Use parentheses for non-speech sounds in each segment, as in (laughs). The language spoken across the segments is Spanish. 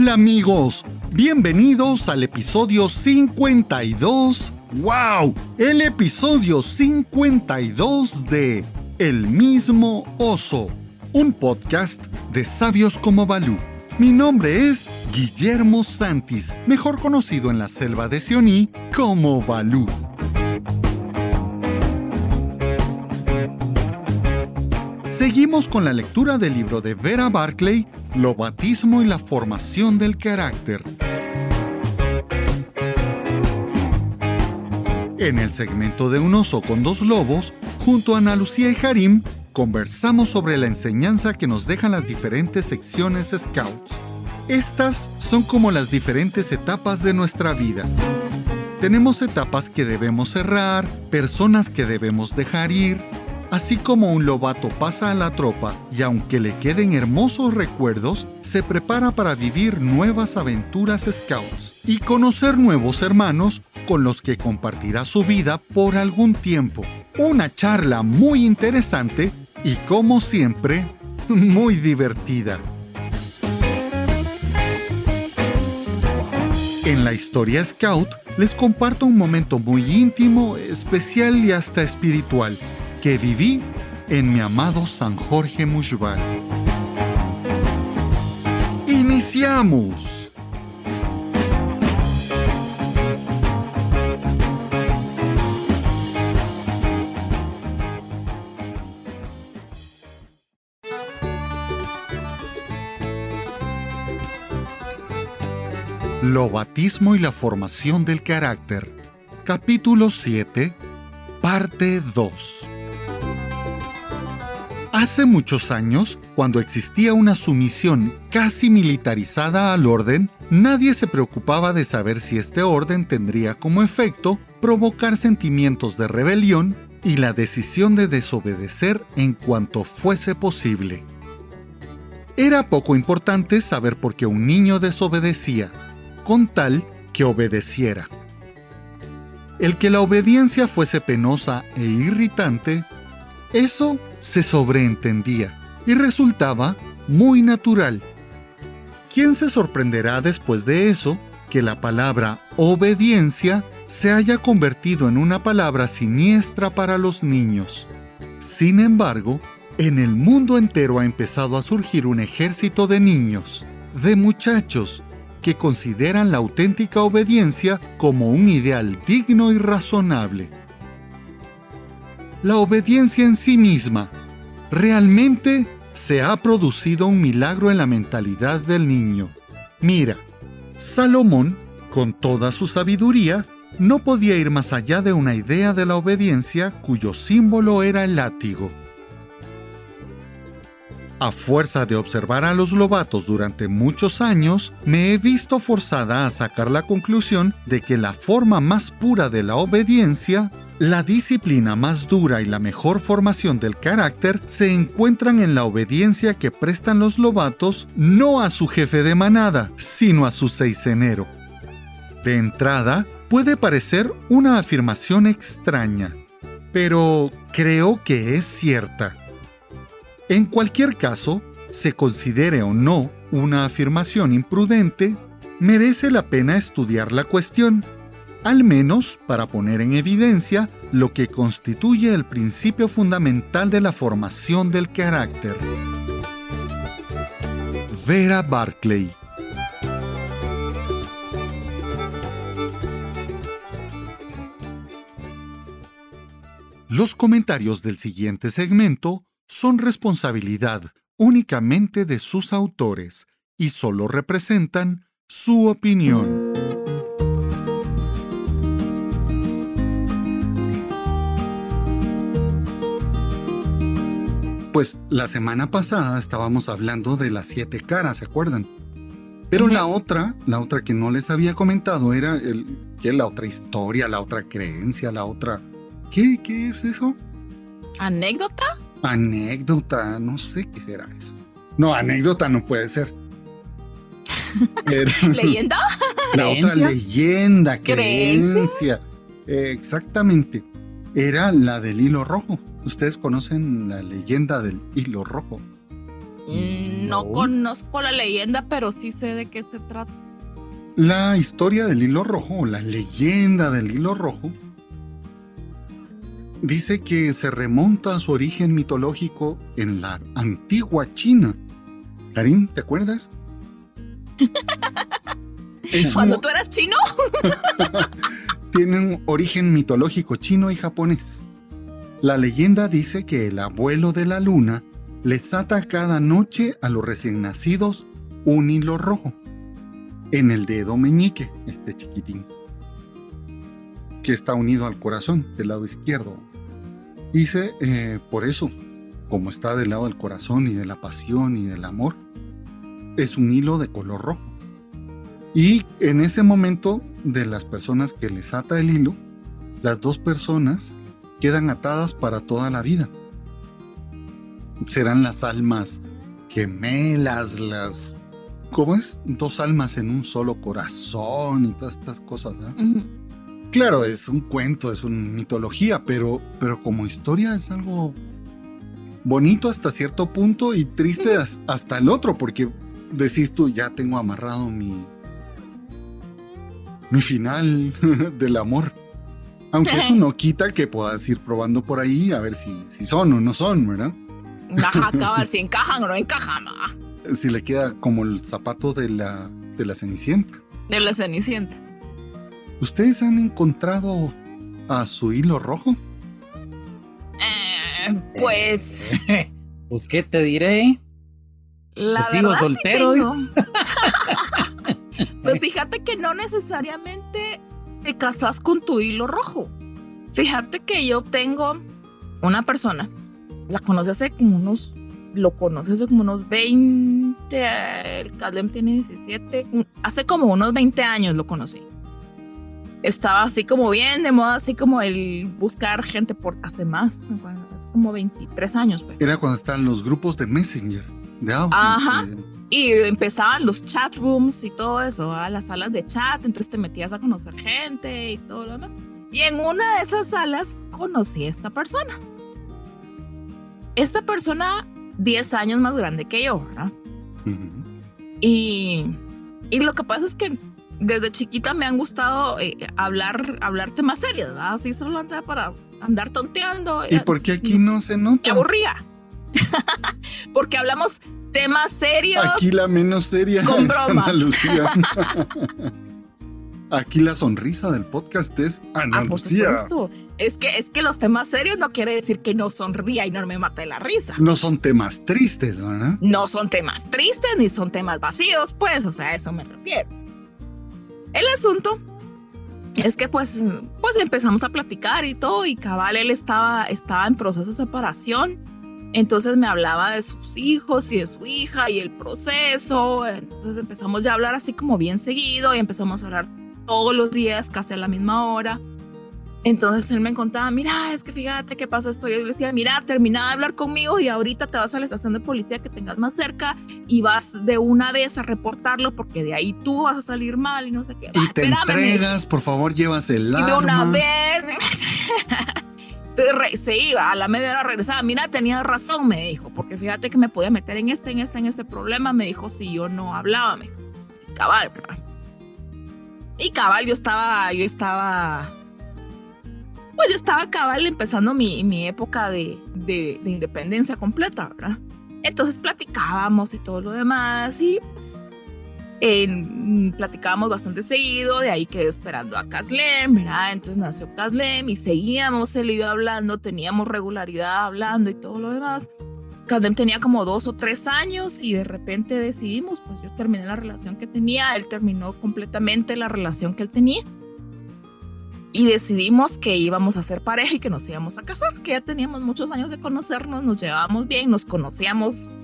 Hola amigos, bienvenidos al episodio 52. ¡Wow! El episodio 52 de El mismo oso, un podcast de sabios como Balú. Mi nombre es Guillermo Santis, mejor conocido en la selva de Sioní como Balú. Seguimos con la lectura del libro de Vera Barclay, Lobatismo y la formación del carácter. En el segmento de Un oso con dos lobos, junto a Ana Lucía y Harim, conversamos sobre la enseñanza que nos dejan las diferentes secciones Scouts. Estas son como las diferentes etapas de nuestra vida. Tenemos etapas que debemos cerrar, personas que debemos dejar ir, Así como un lobato pasa a la tropa y aunque le queden hermosos recuerdos, se prepara para vivir nuevas aventuras scouts y conocer nuevos hermanos con los que compartirá su vida por algún tiempo. Una charla muy interesante y como siempre, (laughs) muy divertida. En la historia Scout les comparto un momento muy íntimo, especial y hasta espiritual que viví en mi amado San Jorge Mushbal. ¡Iniciamos! Lobatismo y la formación del carácter. Capítulo 7, parte 2. Hace muchos años, cuando existía una sumisión casi militarizada al orden, nadie se preocupaba de saber si este orden tendría como efecto provocar sentimientos de rebelión y la decisión de desobedecer en cuanto fuese posible. Era poco importante saber por qué un niño desobedecía, con tal que obedeciera. El que la obediencia fuese penosa e irritante eso se sobreentendía y resultaba muy natural. ¿Quién se sorprenderá después de eso que la palabra obediencia se haya convertido en una palabra siniestra para los niños? Sin embargo, en el mundo entero ha empezado a surgir un ejército de niños, de muchachos, que consideran la auténtica obediencia como un ideal digno y razonable la obediencia en sí misma. Realmente se ha producido un milagro en la mentalidad del niño. Mira, Salomón, con toda su sabiduría, no podía ir más allá de una idea de la obediencia cuyo símbolo era el látigo. A fuerza de observar a los lobatos durante muchos años, me he visto forzada a sacar la conclusión de que la forma más pura de la obediencia la disciplina más dura y la mejor formación del carácter se encuentran en la obediencia que prestan los lobatos no a su jefe de manada, sino a su seisenero. De entrada, puede parecer una afirmación extraña, pero creo que es cierta. En cualquier caso, se considere o no una afirmación imprudente, merece la pena estudiar la cuestión al menos para poner en evidencia lo que constituye el principio fundamental de la formación del carácter. Vera Barclay Los comentarios del siguiente segmento son responsabilidad únicamente de sus autores y solo representan su opinión. pues la semana pasada estábamos hablando de las siete caras, ¿se acuerdan? Pero la otra, la otra que no les había comentado era el, ¿qué? la otra historia, la otra creencia, la otra... ¿Qué? ¿Qué es eso? ¿Anécdota? Anécdota, no sé qué será eso. No, anécdota no puede ser. (laughs) ¿Leyenda? La otra leyenda, creencia. exactamente. Era la del hilo rojo. ¿Ustedes conocen la leyenda del hilo rojo? Mm, No No. conozco la leyenda, pero sí sé de qué se trata. La historia del hilo rojo, o la leyenda del hilo rojo, dice que se remonta a su origen mitológico en la antigua China. Karim, ¿te acuerdas? (laughs) Es Cuando un- tú eras chino, (laughs) tiene un origen mitológico chino y japonés. La leyenda dice que el abuelo de la luna les ata cada noche a los recién nacidos un hilo rojo en el dedo meñique, este chiquitín, que está unido al corazón del lado izquierdo. Dice, eh, por eso, como está del lado del corazón y de la pasión y del amor, es un hilo de color rojo. Y en ese momento de las personas que les ata el hilo, las dos personas quedan atadas para toda la vida. Serán las almas gemelas, las... ¿Cómo es? Dos almas en un solo corazón y todas estas cosas. ¿no? Ujú. Claro, es un cuento, es una mitología, pero, pero como historia es algo bonito hasta cierto punto y triste as- hasta el otro, porque decís tú, ya tengo amarrado mi, mi final (laughs) del amor. Aunque eso no quita que puedas ir probando por ahí a ver si, si son o no son, ¿verdad? Ajá, (laughs) cabal, si encajan o no encajan. Si le queda como el zapato de la, de la cenicienta. De la cenicienta. ¿Ustedes han encontrado a su hilo rojo? Eh, pues, (laughs) Pues, ¿qué te diré? la Pues sigo sí soltero, tengo. (laughs) pues fíjate que no necesariamente te casas con tu hilo rojo. Fíjate que yo tengo una persona, la conocí hace como unos, lo conoce hace como unos 20, el Calem tiene 17, un- hace como unos 20 años lo conocí. Estaba así como bien de moda, así como el buscar gente por hace más, hace como 23 años. Fue. Era cuando estaban los grupos de Messenger, de audio. Ajá. Y empezaban los chat rooms y todo eso, ¿va? las salas de chat, entonces te metías a conocer gente y todo lo demás. Y en una de esas salas conocí a esta persona. Esta persona, 10 años más grande que yo, ¿verdad? Y, y lo que pasa es que desde chiquita me han gustado eh, hablar, hablar temas serios, ¿verdad? Así solo andaba para andar tonteando. ¿Y por qué aquí no se Me nota? aburría. (laughs) Porque hablamos temas serios. Aquí la menos seria Con es broma. Ana Lucía. (laughs) (laughs) Aquí la sonrisa del podcast es Ana Ah, por Lucía. supuesto. Es que, es que los temas serios no quiere decir que no sonría y no me mate la risa. No son temas tristes, ¿verdad? No son temas tristes ni son temas vacíos, pues, o sea, a eso me refiero. El asunto es que pues, pues empezamos a platicar y todo y cabal él estaba, estaba en proceso de separación. Entonces me hablaba de sus hijos y de su hija y el proceso. Entonces empezamos ya a hablar así como bien seguido y empezamos a hablar todos los días, casi a la misma hora. Entonces él me contaba, mira, es que fíjate qué pasó esto. Yo le decía, mira, termina de hablar conmigo y ahorita te vas a la estación de policía que tengas más cerca y vas de una vez a reportarlo porque de ahí tú vas a salir mal y no sé qué. Y "Va, te espérame", me decía. entregas, por favor, llevas el Y de una arma. vez. (laughs) Se iba, a la media hora regresaba. Mira, tenía razón, me dijo, porque fíjate que me podía meter en este, en este, en este problema. Me dijo si yo no hablaba, me dijo. Cabal, ¿verdad? Y cabal, yo estaba, yo estaba. Pues yo estaba cabal empezando mi, mi época de, de, de independencia completa, ¿verdad? Entonces platicábamos y todo lo demás, y pues en- platicábamos bastante seguido, de ahí quedé esperando a Caslem, ¿verdad? Entonces nació Caslem y seguíamos, él iba hablando, teníamos regularidad hablando y todo lo demás. Caslem tenía como dos o tres años y de repente decidimos, pues yo terminé la relación que tenía, él terminó completamente la relación que él tenía. Y decidimos que íbamos a ser pareja y que nos íbamos a casar, que ya teníamos muchos años de conocernos, nos llevábamos bien, nos conocíamos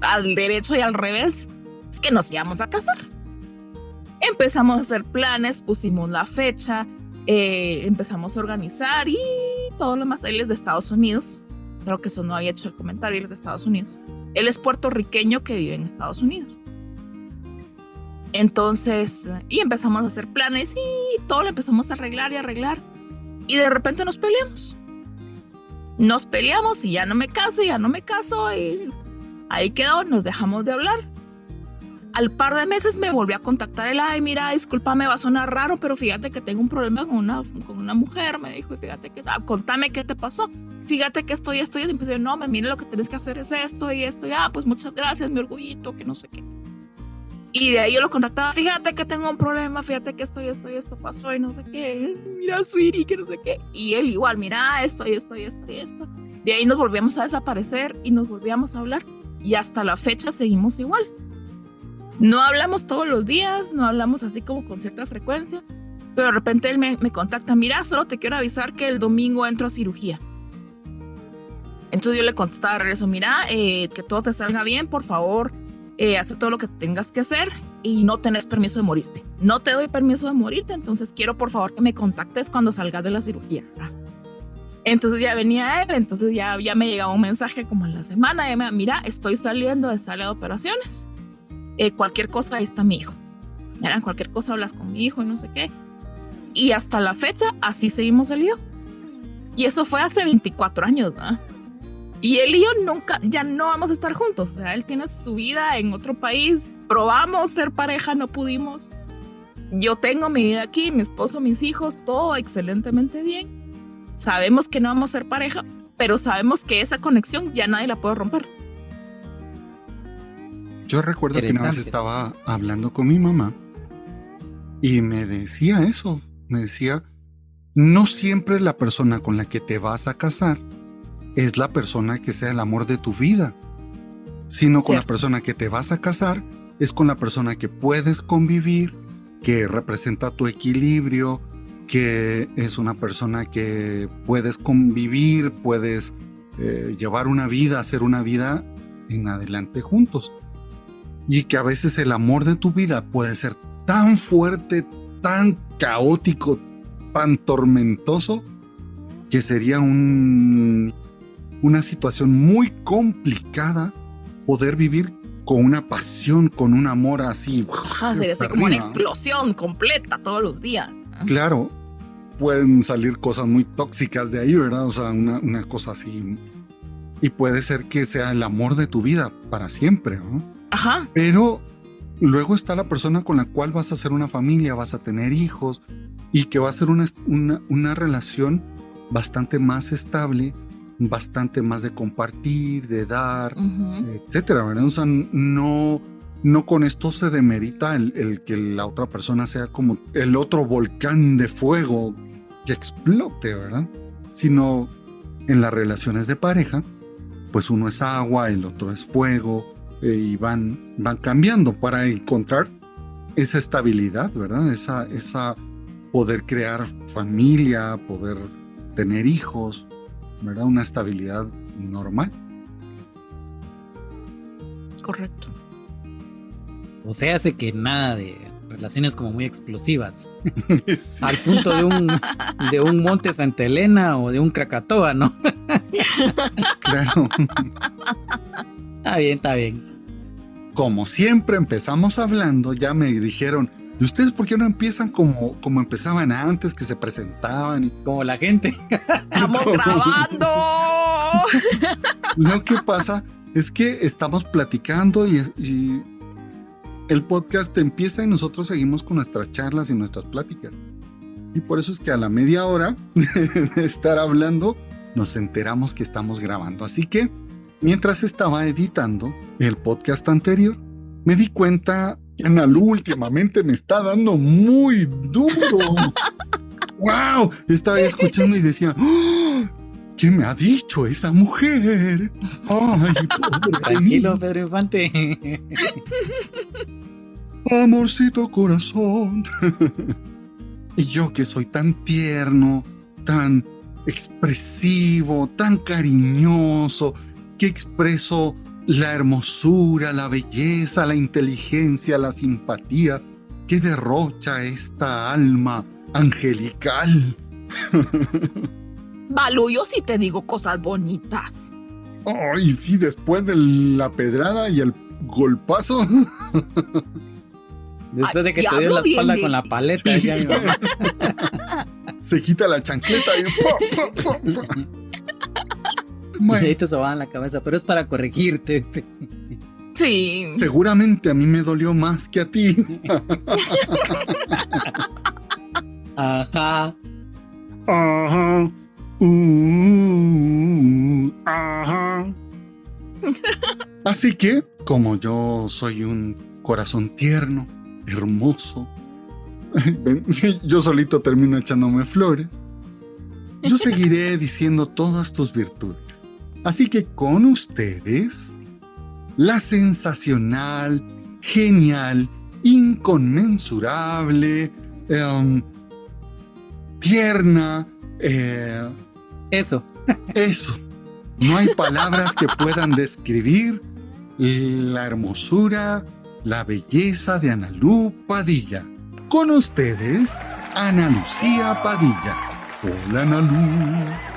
al derecho y al revés es que nos íbamos a casar. Empezamos a hacer planes, pusimos la fecha, eh, empezamos a organizar y todo lo más. Él es de Estados Unidos. Creo que eso no había hecho el comentario, él es de Estados Unidos. Él es puertorriqueño que vive en Estados Unidos. Entonces, y empezamos a hacer planes y todo lo empezamos a arreglar y arreglar. Y de repente nos peleamos. Nos peleamos y ya no me caso, ya no me caso. Y Ahí quedó, nos dejamos de hablar. Al par de meses me volvió a contactar el, ay, mira, discúlpame, va a sonar raro, pero fíjate que tengo un problema con una, con una mujer, me dijo, fíjate que, ah, contame qué te pasó. Fíjate que estoy, estoy, y empecé, no, mira, lo que tienes que hacer es esto y esto, ya, pues muchas gracias, mi orgullito, que no sé qué. Y de ahí yo lo contactaba, fíjate que tengo un problema, fíjate que esto y esto y esto pasó y no sé qué, mira, sweetie, que no sé qué. Y él igual, mira, esto y esto y esto y esto. De ahí nos volvíamos a desaparecer y nos volvíamos a hablar. Y hasta la fecha seguimos igual. No hablamos todos los días, no hablamos así como con cierta frecuencia, pero de repente él me, contacta, mira, solo te quiero avisar que el domingo entro a cirugía. Entonces yo le contestaba de regreso, mira, eh, que todo te salga bien, por favor, eh, haz todo lo que tengas que hacer y no tenés permiso de morirte. No te doy permiso de morirte, entonces quiero por favor que me contactes cuando salgas de la cirugía. Entonces ya venía él, entonces ya, ya me llegaba un mensaje como en la semana, y me, mira, estoy saliendo de sala de operaciones eh, cualquier cosa, ahí está mi hijo. Era cualquier cosa hablas con mi hijo y no sé qué. Y hasta la fecha, así seguimos el. Y eso fue hace 24 años, ¿verdad? Y él y yo nunca, ya no vamos a estar juntos. O sea, él tiene su vida en otro país. Probamos ser pareja, no pudimos. Yo tengo mi vida aquí, mi esposo, mis hijos, todo excelentemente bien. Sabemos que no vamos a ser pareja, pero sabemos que esa conexión ya nadie la puede romper. Yo recuerdo que una vez estaba hablando con mi mamá y me decía eso, me decía, no siempre la persona con la que te vas a casar es la persona que sea el amor de tu vida, sino con la persona que te vas a casar es con la persona que puedes convivir, que representa tu equilibrio, que es una persona que puedes convivir, puedes eh, llevar una vida, hacer una vida en adelante juntos. Y que a veces el amor de tu vida puede ser tan fuerte, tan caótico, tan tormentoso, que sería un, una situación muy complicada poder vivir con una pasión, con un amor así. Ajá, sería así como una explosión completa todos los días. Claro, pueden salir cosas muy tóxicas de ahí, ¿verdad? O sea, una, una cosa así. Y puede ser que sea el amor de tu vida para siempre, ¿no? Ajá. Pero luego está la persona con la cual vas a hacer una familia, vas a tener hijos y que va a ser una, una, relación bastante más estable, bastante más de compartir, de dar, etcétera, ¿verdad? O sea, no, no con esto se demerita el, el, que la otra persona sea como el otro volcán de fuego que explote, ¿verdad? Sino en las relaciones de pareja, pues uno es agua, el otro es fuego, eh, y van, van cambiando para encontrar esa estabilidad, ¿verdad? Esa, esa poder crear familia, poder tener hijos, ¿verdad? Una estabilidad normal. Correcto. O sea, hace que nada de relaciones como muy explosivas. (laughs) Al punto de un, de un Monte Santa Elena o de un Krakatoa, ¿no? (laughs) claro. Está bien, está bien como siempre empezamos hablando, ya me dijeron, ¿y ustedes por qué no empiezan como, como empezaban antes, que se presentaban? Como la gente. ¡Estamos grabando! (laughs) Lo que pasa es que estamos platicando y, y el podcast empieza y nosotros seguimos con nuestras charlas y nuestras pláticas. Y por eso es que a la media hora (laughs) de estar hablando, nos enteramos que estamos grabando. Así que Mientras estaba editando el podcast anterior, me di cuenta Analu últimamente me está dando muy duro. (laughs) ¡Wow! Estaba escuchando y decía, ¡Oh! ¿qué me ha dicho esa mujer? Ay, Tranquilo, Pedro Infante. Amorcito corazón. y yo que soy tan tierno, tan expresivo, tan cariñoso, que expreso la hermosura, la belleza, la inteligencia, la simpatía que derrocha esta alma angelical. Balú, yo sí te digo cosas bonitas. Ay, sí, después de la pedrada y el golpazo. (laughs) Después de que te dio la espalda con la paleta, decía mi mamá. (laughs) Se quita la chancleta y. (laughs) (laughs) Y ahí te sobaban la cabeza, pero es para corregirte. Sí. Seguramente a mí me dolió más que a ti. Ajá. Ajá. Uh, ajá. Así que, como yo soy un corazón tierno, hermoso, (laughs) yo solito termino echándome flores, yo seguiré diciendo todas tus virtudes. Así que con ustedes, la sensacional, genial, inconmensurable, em, tierna, eh, eso. Eso. No hay palabras que puedan describir la hermosura, la belleza de Analú Padilla. Con ustedes, Ana Lucía Padilla. Hola, Analú.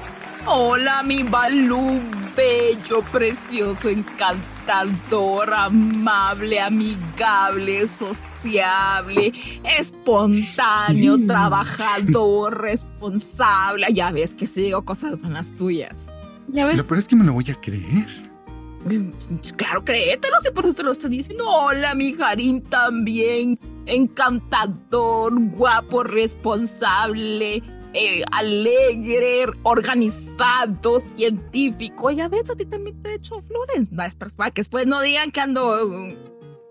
Hola, mi Balú, bello, precioso, encantador, amable, amigable, sociable, espontáneo, (laughs) trabajador, responsable. Ya ves que sigo cosas buenas tuyas. Ya ves. Lo peor es que me lo voy a creer. Claro, créetelo, si por eso te lo estoy diciendo. Hola, mi Harim también. Encantador, guapo, responsable, eh, alegre, organizado, científico. Ya ves, a ti también te he hecho flores. Para que después no digan que ando.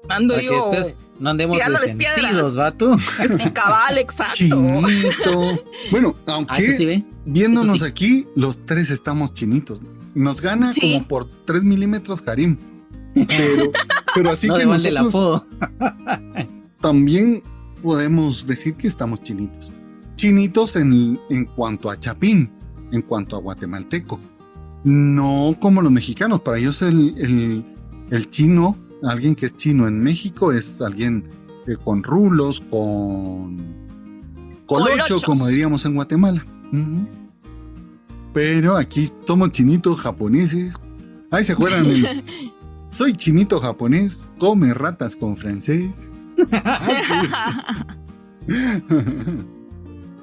Ando para yo. Que después no andemos de sentidos, vato. Sí, cabal, exacto. Chinito. Bueno, aunque Ah, eso sí ve. viéndonos sí. aquí, los tres estamos chinitos. Nos gana Sí. como por 3 milímetros Karim. Pero, (laughs) pero así no que nosotros apodo. también podemos decir que estamos chinitos. Chinitos en, en cuanto a chapín, en cuanto a guatemalteco. No como los mexicanos. Para ellos el, el, el chino, alguien que es chino en México, es alguien eh, con rulos, con colocho, Colochos. como diríamos en Guatemala. Pero aquí somos chinitos japoneses. Ahí se acuerdan el, (laughs) Soy chinito japonés, come ratas con francés. (laughs) (laughs)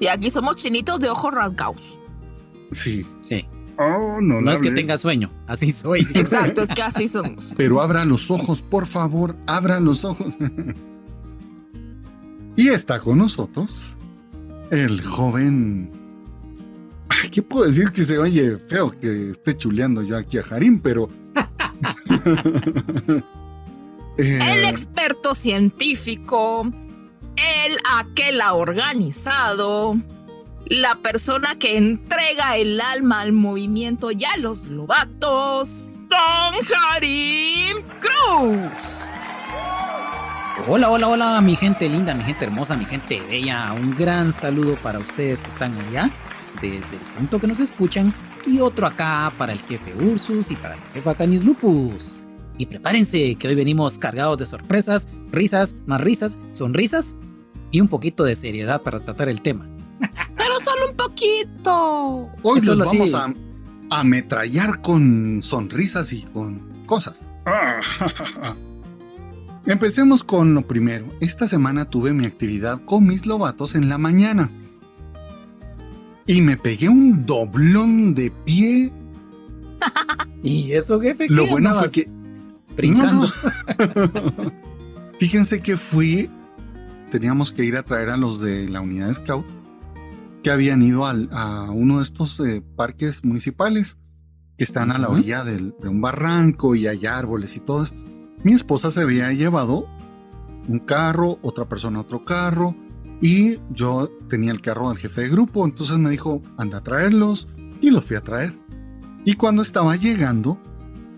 y aquí somos chinitos de ojos rasgados. Sí. Sí. Oh, no, No es que tenga sueño, así soy. (laughs) Exacto, es que así somos. Pero abra los ojos, por favor, abra los ojos. (laughs) y está con nosotros el joven. Ay, ¿Qué puedo decir que se oye feo que esté chuleando yo aquí a Harim, pero. (laughs) Eh, El experto científico, el aquel organizado, la persona que entrega el alma al movimiento y a los lobatos, Don Harim Cruz. Hola, hola, hola, mi gente linda, mi gente hermosa, mi gente bella. Un gran saludo para ustedes que están allá, desde el punto que nos escuchan, y otro acá para el jefe Ursus y para la jefa Canis Lupus. Y prepárense que hoy venimos cargados de sorpresas, risas, más risas, sonrisas y un poquito de seriedad para tratar el tema. (laughs) Pero solo un poquito. hoy lo vamos a ametrallar con sonrisas y con cosas. (laughs) Empecemos con lo primero. Esta semana tuve mi actividad con mis lobatos en la mañana. Y me pegué un doblón de pie. (laughs) ¿Y eso, jefe? Lo ¿Qué bueno fue que Brincando. No, no. (laughs) Fíjense que fui, teníamos que ir a traer a los de la unidad Scout que habían ido al- a uno de estos eh, parques municipales que están a la orilla del- de un barranco y hay árboles y todo esto. Mi esposa se había llevado un carro, otra persona otro carro y yo tenía el carro del jefe de grupo, entonces me dijo, anda a traerlos y los fui a traer. Y cuando estaba llegando,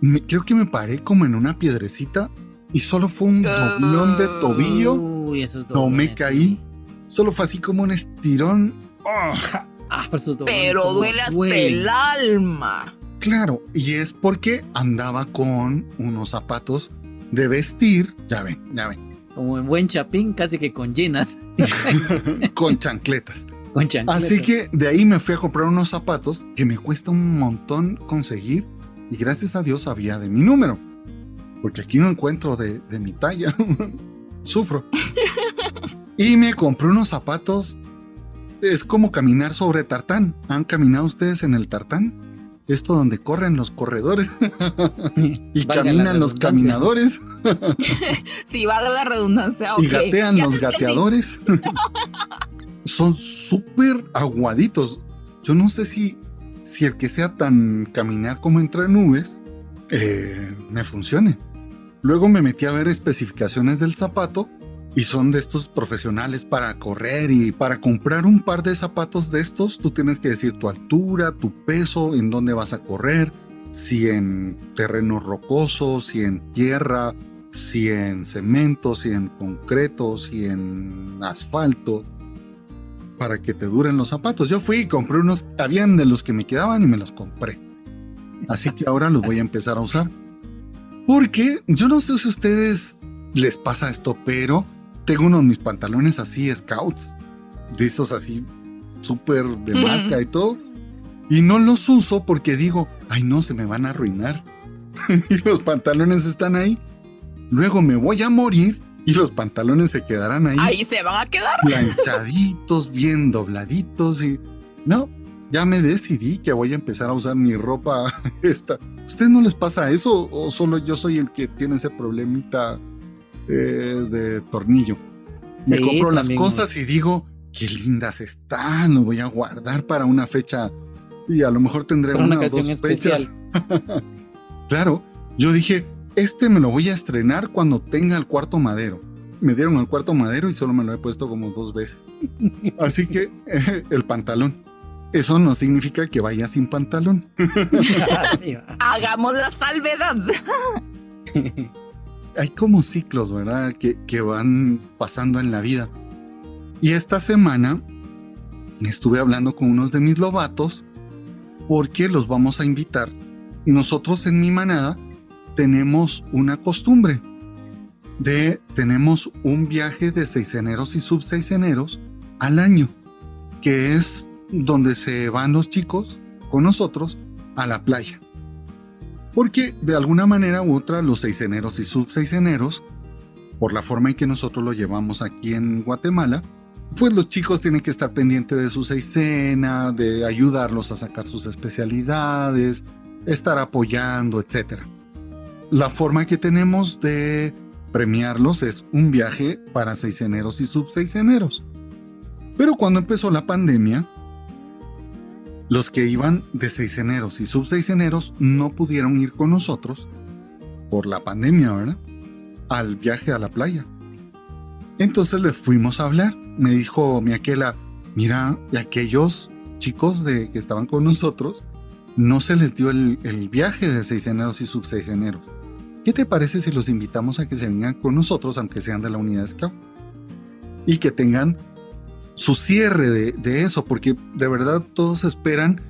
me- creo que me paré como en una piedrecita y solo fue un doblón de tobillo. Uy, esos No me doblones, caí. sí. Solo fue así como un estirón. Ah, pero esos doblones Pero duele hasta duelen. el alma. Claro, y es porque andaba con unos zapatos de vestir. Ya ven, ya ven. Como en buen chapín, casi que con llenas. (laughs) con chancletas. Con chancletas. Así que de ahí me fui a comprar unos zapatos que me cuesta un montón conseguir. Y gracias a Dios había de mi número. Porque aquí no encuentro de, de mi talla. (laughs) Sufro. y me compré unos zapatos. Es como caminar sobre tartán. ¿Han caminado ustedes en el tartán? esto donde corren los corredores (laughs) y caminan los caminadores. (laughs) sí, va la redundancia. Y gatean los gateadores. Son súper aguaditos. Yo no sé si, si el que sea tan caminar como entre nubes eh, me funcione. Luego me metí a ver especificaciones del zapato y son de estos profesionales para correr y para comprar un par de zapatos de estos tú tienes que decir tu altura, tu peso, en dónde vas a correr, si en terreno rocoso, si en tierra, si en cemento, si en concreto, si en asfalto, para que te duren los zapatos. Yo fui y compré unos, habían de los que me quedaban y me los compré. Así que ahora los voy a empezar a usar. Porque yo no sé si a ustedes les pasa esto, pero tengo unos mis pantalones así, scouts, de esos así, súper de marca y todo. Y no los uso porque digo, ay no, se me van a arruinar. (laughs) y los pantalones están ahí. Luego me voy a morir y los pantalones se quedarán ahí. Ahí se van a quedar. Planchaditos, bien dobladitos y... No, ya me decidí que voy a empezar a usar mi ropa (laughs) esta. ¿Usted no les pasa eso o solo yo soy el que tiene ese problemita eh, de tornillo? Me compro las cosas y digo, qué lindas están, lo voy a guardar para una fecha y a lo mejor tendré una, ocasión especial. (laughs) claro, yo dije, este me lo voy a estrenar cuando tenga el cuarto madero. Me dieron el cuarto madero y solo me lo he puesto como dos veces. (laughs) Así que (laughs) el pantalón. Eso no significa que vaya sin pantalón. (laughs) Hagamos la salvedad. Hay como ciclos, ¿verdad? Que, que van pasando en la vida. Y esta semana estuve hablando con unos de mis lobatos porque los vamos a invitar. Nosotros en mi manada tenemos una costumbre de tenemos un viaje de seiseneros y subseiseneros al año, que es donde se van los chicos con nosotros a la playa. Porque de alguna manera u otra los seiseneros y subseiseneros, por la forma en que nosotros lo llevamos aquí en Guatemala, pues los chicos tienen que estar pendientes de su seisena, de ayudarlos a sacar sus especialidades, estar apoyando, etc. La forma que tenemos de premiarlos es un viaje para seiseneros y subseiseneros. Pero cuando empezó la pandemia, los que iban de seiseneros y subseiseneros no pudieron ir con nosotros por la pandemia, ¿verdad? Al viaje a la playa. Entonces les fuimos a hablar. Me dijo mi aquela, mira, aquellos chicos de, que estaban con nosotros, no se les dio el, el viaje de seiseneros y subseiseneros. ¿Qué te parece si los invitamos a que se vengan con nosotros, aunque sean de la unidad Scout? Y que tengan su cierre de, eso, porque de verdad todos esperan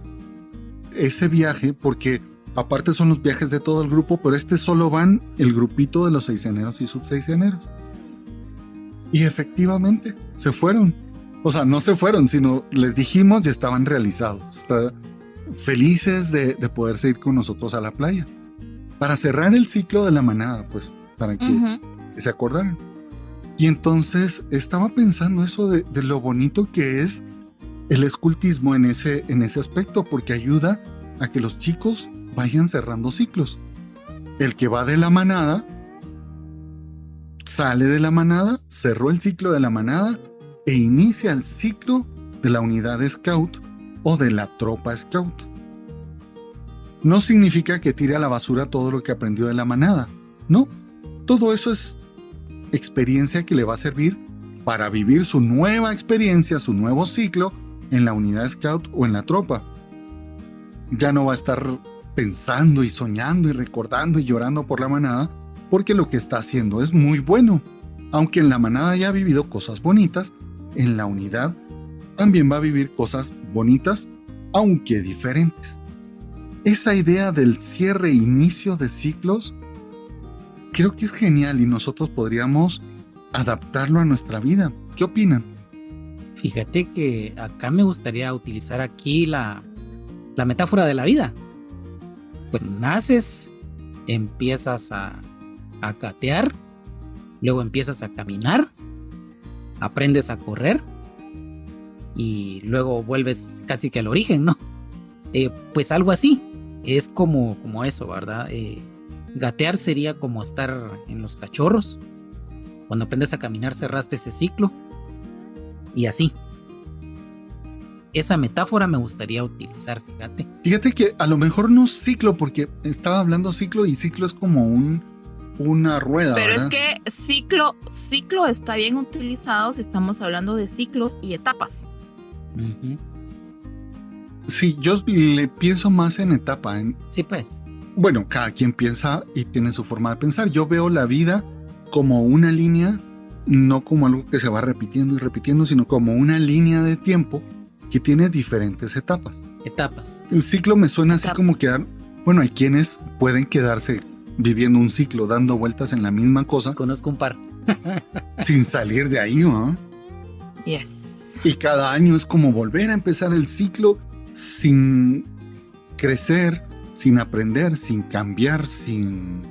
ese viaje, porque aparte son los viajes de todo el grupo, pero este solo van el grupito de los seiseneros y subseiseneros. Y efectivamente, se fueron. O sea, no se fueron, sino les dijimos y estaban realizados. Está felices de poderse ir con nosotros a la playa. Para cerrar el ciclo de la manada, pues, para que se acordaran. Y entonces estaba pensando eso de, lo bonito que es el escultismo en ese, en ese aspecto, porque ayuda a que los chicos vayan cerrando ciclos. El que va de la manada, sale de la manada, cerró el ciclo de la manada e inicia el ciclo de la unidad scout o de la tropa scout. No significa que tire a la basura todo lo que aprendió de la manada, no. Todo eso es experiencia que le va a servir para vivir su nueva experiencia, su nuevo ciclo en la unidad scout o en la tropa. Ya no va a estar pensando y soñando y recordando y llorando por la manada, porque lo que está haciendo es muy bueno. Aunque en la manada haya vivido cosas bonitas, en la unidad también va a vivir cosas bonitas, aunque diferentes. Esa idea del cierre e inicio de ciclos creo que es genial y nosotros podríamos adaptarlo a nuestra vida. ¿Qué opinan? Fíjate que acá me gustaría utilizar aquí la, la metáfora de la vida. Pues naces, empiezas a, a catear, luego empiezas a caminar, aprendes a correr y luego vuelves casi que al origen, ¿no? Eh, pues algo así. Es como, como eso, ¿verdad? Eh, gatear sería como estar en los cachorros. Cuando aprendes a caminar cerraste ese ciclo. Y así. Esa metáfora me gustaría utilizar, fíjate. Fíjate que a lo mejor no ciclo, porque estaba hablando ciclo y ciclo es como un, una rueda. Pero es que ciclo, ciclo está bien utilizado si estamos hablando de ciclos y etapas. Sí, yo le pienso más en etapa. sí, pues. Bueno, cada quien piensa y tiene su forma de pensar. Yo veo la vida como una línea, no como algo que se va repitiendo y repitiendo, sino como una línea de tiempo que tiene diferentes etapas. Etapas. El ciclo me suena así como quedar. Bueno, hay quienes pueden quedarse viviendo un ciclo, dando vueltas en la misma cosa. Conozco un par. (laughs) sin salir de ahí, ¿no? Yes. Y cada año es como volver a empezar el ciclo sin crecer, sin aprender, sin cambiar, sin,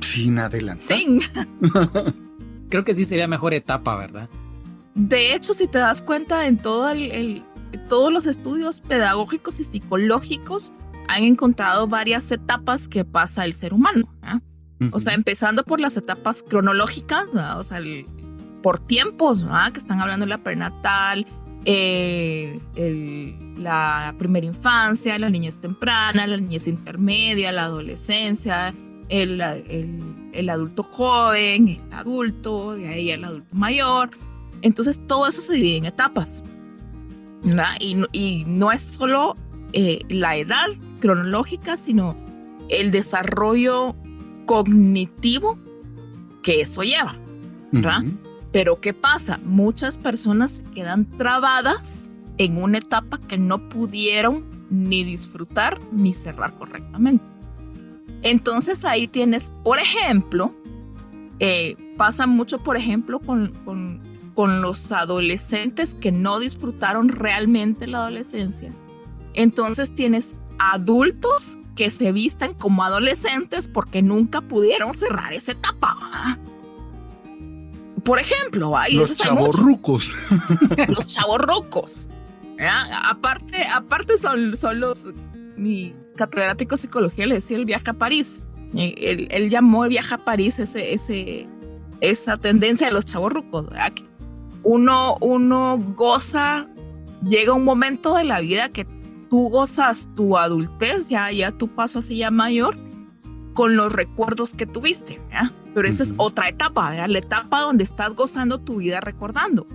sin adelantar. Sin. (laughs) Creo que sí sería mejor etapa, ¿verdad? De hecho, si te das cuenta, en todo el, todos los estudios pedagógicos y psicológicos han encontrado varias etapas que pasa el ser humano. O sea, empezando por las etapas cronológicas, o sea, por tiempos, que están hablando de la prenatal, eh, la primera infancia, la niñez temprana, la niñez intermedia, la adolescencia, el, adulto joven, el adulto, de ahí el adulto mayor. Entonces todo eso se divide en etapas. Y, y, no es solo eh, la edad cronológica, sino el desarrollo cognitivo que eso lleva. ¿verdad? Pero ¿qué pasa? Muchas personas quedan trabadas en una etapa que no pudieron ni disfrutar ni cerrar correctamente. Entonces ahí tienes, por ejemplo, eh, pasa mucho, por ejemplo, con, con, con los adolescentes que no disfrutaron realmente la adolescencia. Entonces tienes adultos que se visten como adolescentes porque nunca pudieron cerrar esa etapa. Por ejemplo, hay (laughs) los chavorrucos. los chavorrucos. Aparte, aparte son, son los. Mi catedrático de psicología le decía el viaje a París. Él, él llamó el viaje a París ese, ese, esa tendencia de los chavorrucos. Uno, uno goza, llega un momento de la vida que tú gozas tu adultez, ya, ya tu paso así ya mayor, con los recuerdos que tuviste, Pero esa es otra etapa, La etapa donde estás gozando tu vida recordando.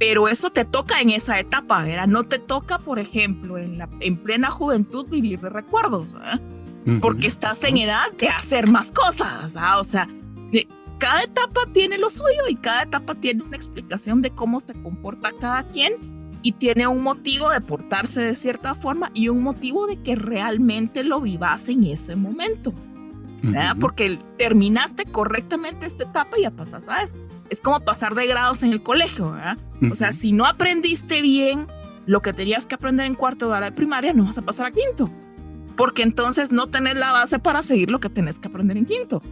Pero eso te toca en esa etapa, ¿verdad? No te toca, por ejemplo, en, la, en plena juventud vivir de recuerdos, Porque estás en edad de hacer más cosas, O sea, cada etapa tiene lo suyo y cada etapa tiene una explicación de cómo se comporta cada quien y tiene un motivo de portarse de cierta forma y un motivo de que realmente lo vivas en ese momento. Porque terminaste correctamente esta etapa y ya pasas a esto. Es como pasar de grados en el colegio, O sea, si no aprendiste bien lo que tenías que aprender en cuarto grado de primaria, no vas a pasar a quinto. Porque entonces no tenés la base para seguir lo que tenés que aprender en quinto.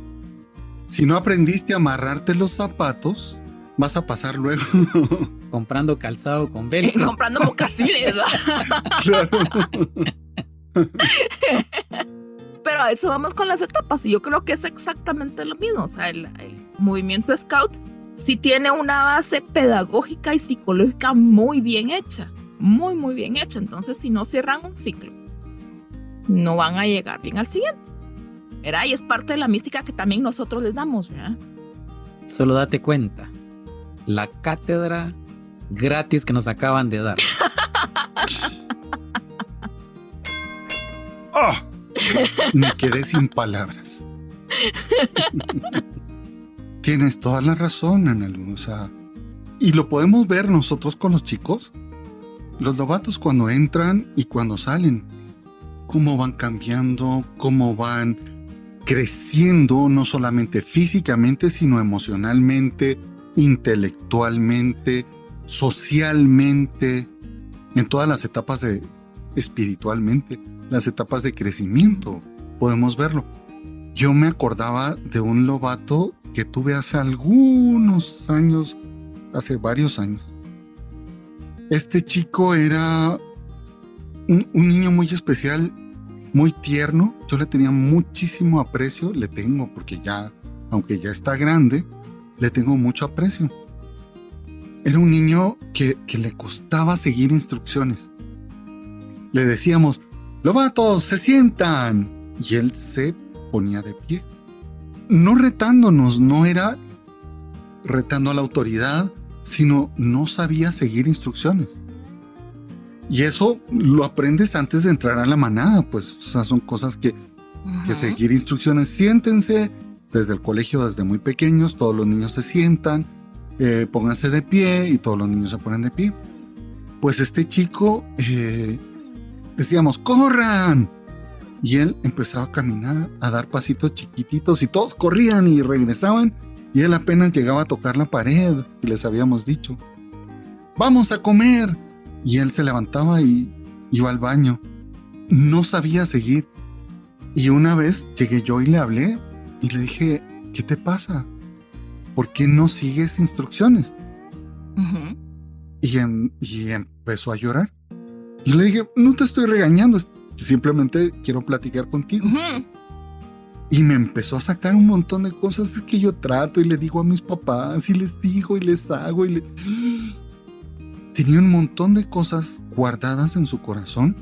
Si no aprendiste a amarrarte los zapatos, vas a pasar luego. (laughs) Comprando calzado con velcro. Comprando mocasines, (laughs) claro. (laughs) Pero a eso vamos con las etapas y yo creo que es exactamente lo mismo. O sea, el, movimiento Scout sí tiene una base pedagógica y psicológica muy bien hecha. Muy, muy bien hecha. Entonces, si no cierran un ciclo, no van a llegar bien al siguiente. ¿verdad? Y es parte de la mística que también nosotros les damos. ¿verdad? Solo date cuenta. La cátedra gratis que nos acaban de dar. (laughs) ¡Ah! (laughs) Me quedé sin palabras. (laughs) Tienes toda la razón, Ana Luz. y lo podemos ver nosotros con los chicos. Los novatos cuando entran y cuando salen. Cómo van cambiando, cómo van creciendo, no solamente físicamente, sino emocionalmente, intelectualmente, socialmente, en todas las etapas de espiritualmente las etapas de crecimiento. Podemos verlo. Yo me acordaba de un lobato que tuve hace algunos años, hace varios años. Este chico era un, niño muy especial muy tierno. Yo le tenía muchísimo aprecio, le tengo, porque ya, aunque ya está grande, le tengo mucho aprecio. Era un niño que, que le costaba seguir instrucciones. Le decíamos, Lobatos, se sientan. Y él se ponía de pie. No retándonos, no era retando a la autoridad, sino no sabía seguir instrucciones. Y eso lo aprendes antes de entrar a la manada, pues o sea, son cosas que, que seguir instrucciones. Siéntense desde el colegio, desde muy pequeños, todos los niños se sientan, eh, pónganse de pie y todos los niños se ponen de pie. Pues este chico, eh, decíamos, corran. Y él empezaba a caminar, a dar pasitos chiquititos y todos corrían y regresaban. Y él apenas llegaba a tocar la pared y les habíamos dicho, vamos a comer. Y él se levantaba y iba al baño. No sabía seguir. Y una vez llegué yo y le hablé y le dije, ¿qué te pasa? ¿Por qué no sigues instrucciones? y, y, empezó a llorar. Y le dije, no te estoy regañando, simplemente quiero platicar contigo. Y me empezó a sacar un montón de cosas que yo trato y le digo a mis papás y les digo y les hago y le (gasps) tenía un montón de cosas guardadas en su corazón,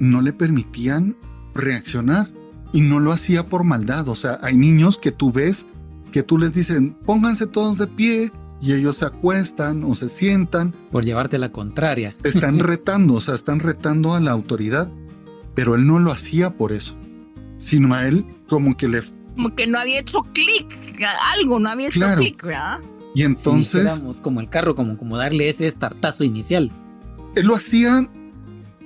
no le permitían reaccionar y no lo hacía por maldad. O sea, hay niños que tú ves que tú les dicen, pónganse todos de pie y ellos se acuestan o se sientan. Por llevarte la contraria. (laughs) Están retando, o sea, están retando a la autoridad, pero él no lo hacía por eso, sino a él como que le... Como que no había hecho clic, algo, no había hecho clic, ¿verdad? Y entonces. Sí, como el carro, como, como darle ese estartazo inicial. Él lo hacía.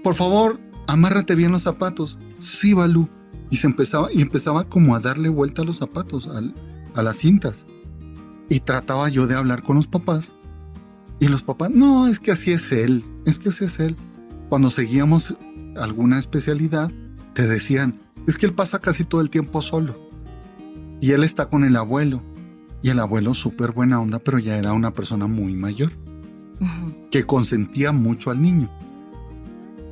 Por favor, amárrate bien los zapatos. Sí, Balú. Y se empezaba, y empezaba como a darle vuelta a los zapatos, a las cintas. Y trataba yo de hablar con los papás. Y los papás, no, es que así es él. Es que así es él. Cuando seguíamos alguna especialidad, te decían, es que él pasa casi todo el tiempo solo. Y él está con el abuelo y el abuelo súper buena onda, pero ya era una persona muy mayor, que consentía mucho al niño.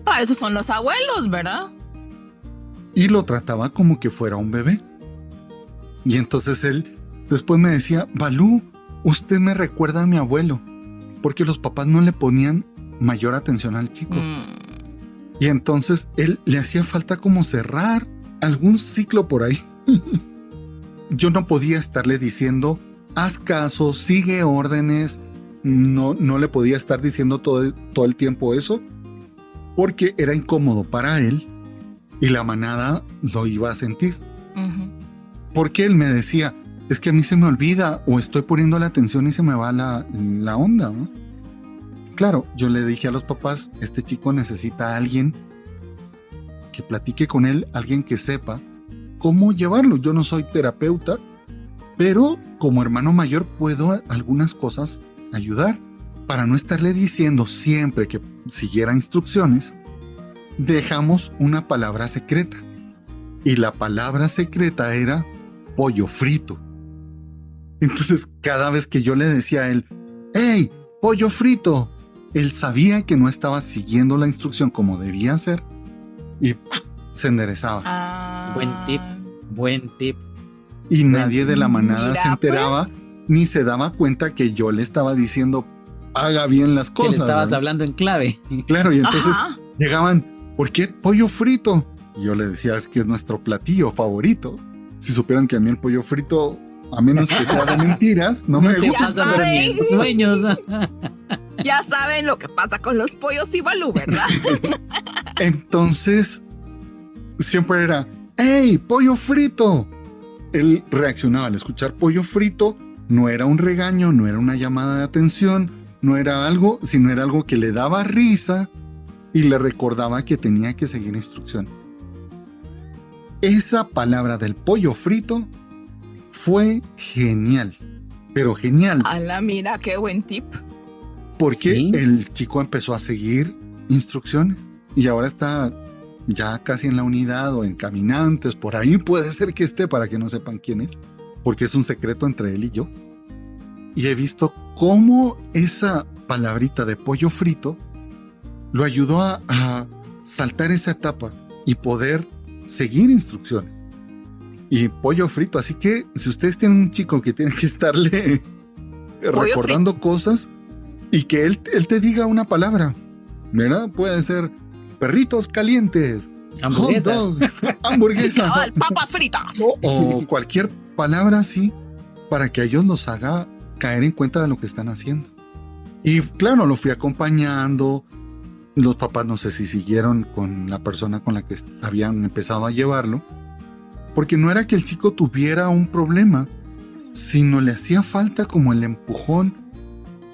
Para eso son los abuelos, ¿verdad? Y lo trataba como que fuera un bebé. Y entonces él después me decía, Balú, usted me recuerda a mi abuelo, porque los papás no le ponían mayor atención al chico. Mm. Y entonces él le hacía falta como cerrar algún ciclo por ahí. (laughs) yo no podía estarle diciendo, haz caso, sigue órdenes. No, no le podía estar diciendo todo, todo el tiempo eso, porque era incómodo para él y la manada lo iba a sentir. Porque él me decía, es que a mí se me olvida o estoy poniendo la atención y se me va la, la onda. Claro, yo le dije a los papás, este chico necesita a alguien que platique con él, alguien que sepa cómo llevarlo. Yo no soy terapeuta, pero como hermano mayor puedo algunas cosas ayudar. Para no estarle diciendo siempre que siguiera instrucciones, dejamos una palabra secreta. Y la palabra secreta era pollo frito. Entonces, cada vez que yo le decía a él, ¡Hey, pollo frito! Él sabía que no estaba siguiendo la instrucción como debía hacer y se enderezaba. Ah. Buen tip, buen tip. Y nadie de la manada se enteraba pues. ni se daba cuenta que yo le estaba diciendo haga bien las cosas. Que estabas hablando en clave. Claro, y entonces llegaban, ¿por qué pollo frito? Y yo le decía, es que es nuestro platillo favorito. Si supieran que a mí el pollo frito, a menos que sea de mentiras, no me (laughs) gusta. sueños. (laughs) ya saben lo que pasa con los pollos y balú, ¿verdad? (laughs) Entonces, siempre era, ¡Hey, pollo frito! Él reaccionaba al escuchar pollo frito, no era un regaño, no era una llamada de atención, no era algo, sino era algo que le daba risa y le recordaba que tenía que seguir instrucciones. Esa palabra del pollo frito fue genial, pero genial. la mira, qué buen tip. Porque el chico empezó a seguir instrucciones y ahora está ya casi en la unidad o en caminantes, por ahí puede ser que esté para que no sepan quién es, porque es un secreto entre él y yo. Y he visto cómo esa palabrita de pollo frito lo ayudó a, saltar esa etapa y poder seguir instrucciones. Y pollo frito, así que si ustedes tienen un chico que tiene que estarle recordando cosas y que él, él te diga una palabra, ¿verdad? Puede ser perritos calientes, hamburguesa, hot dog, (laughs) hamburguesa, papas fritas o, o (laughs) cualquier palabra así para que ellos los haga caer en cuenta de lo que están haciendo. Y claro, lo fui acompañando. Los papás no sé si siguieron con la persona con la que habían empezado a llevarlo. Porque no era que el chico tuviera un problema, sino le hacía falta como el empujón,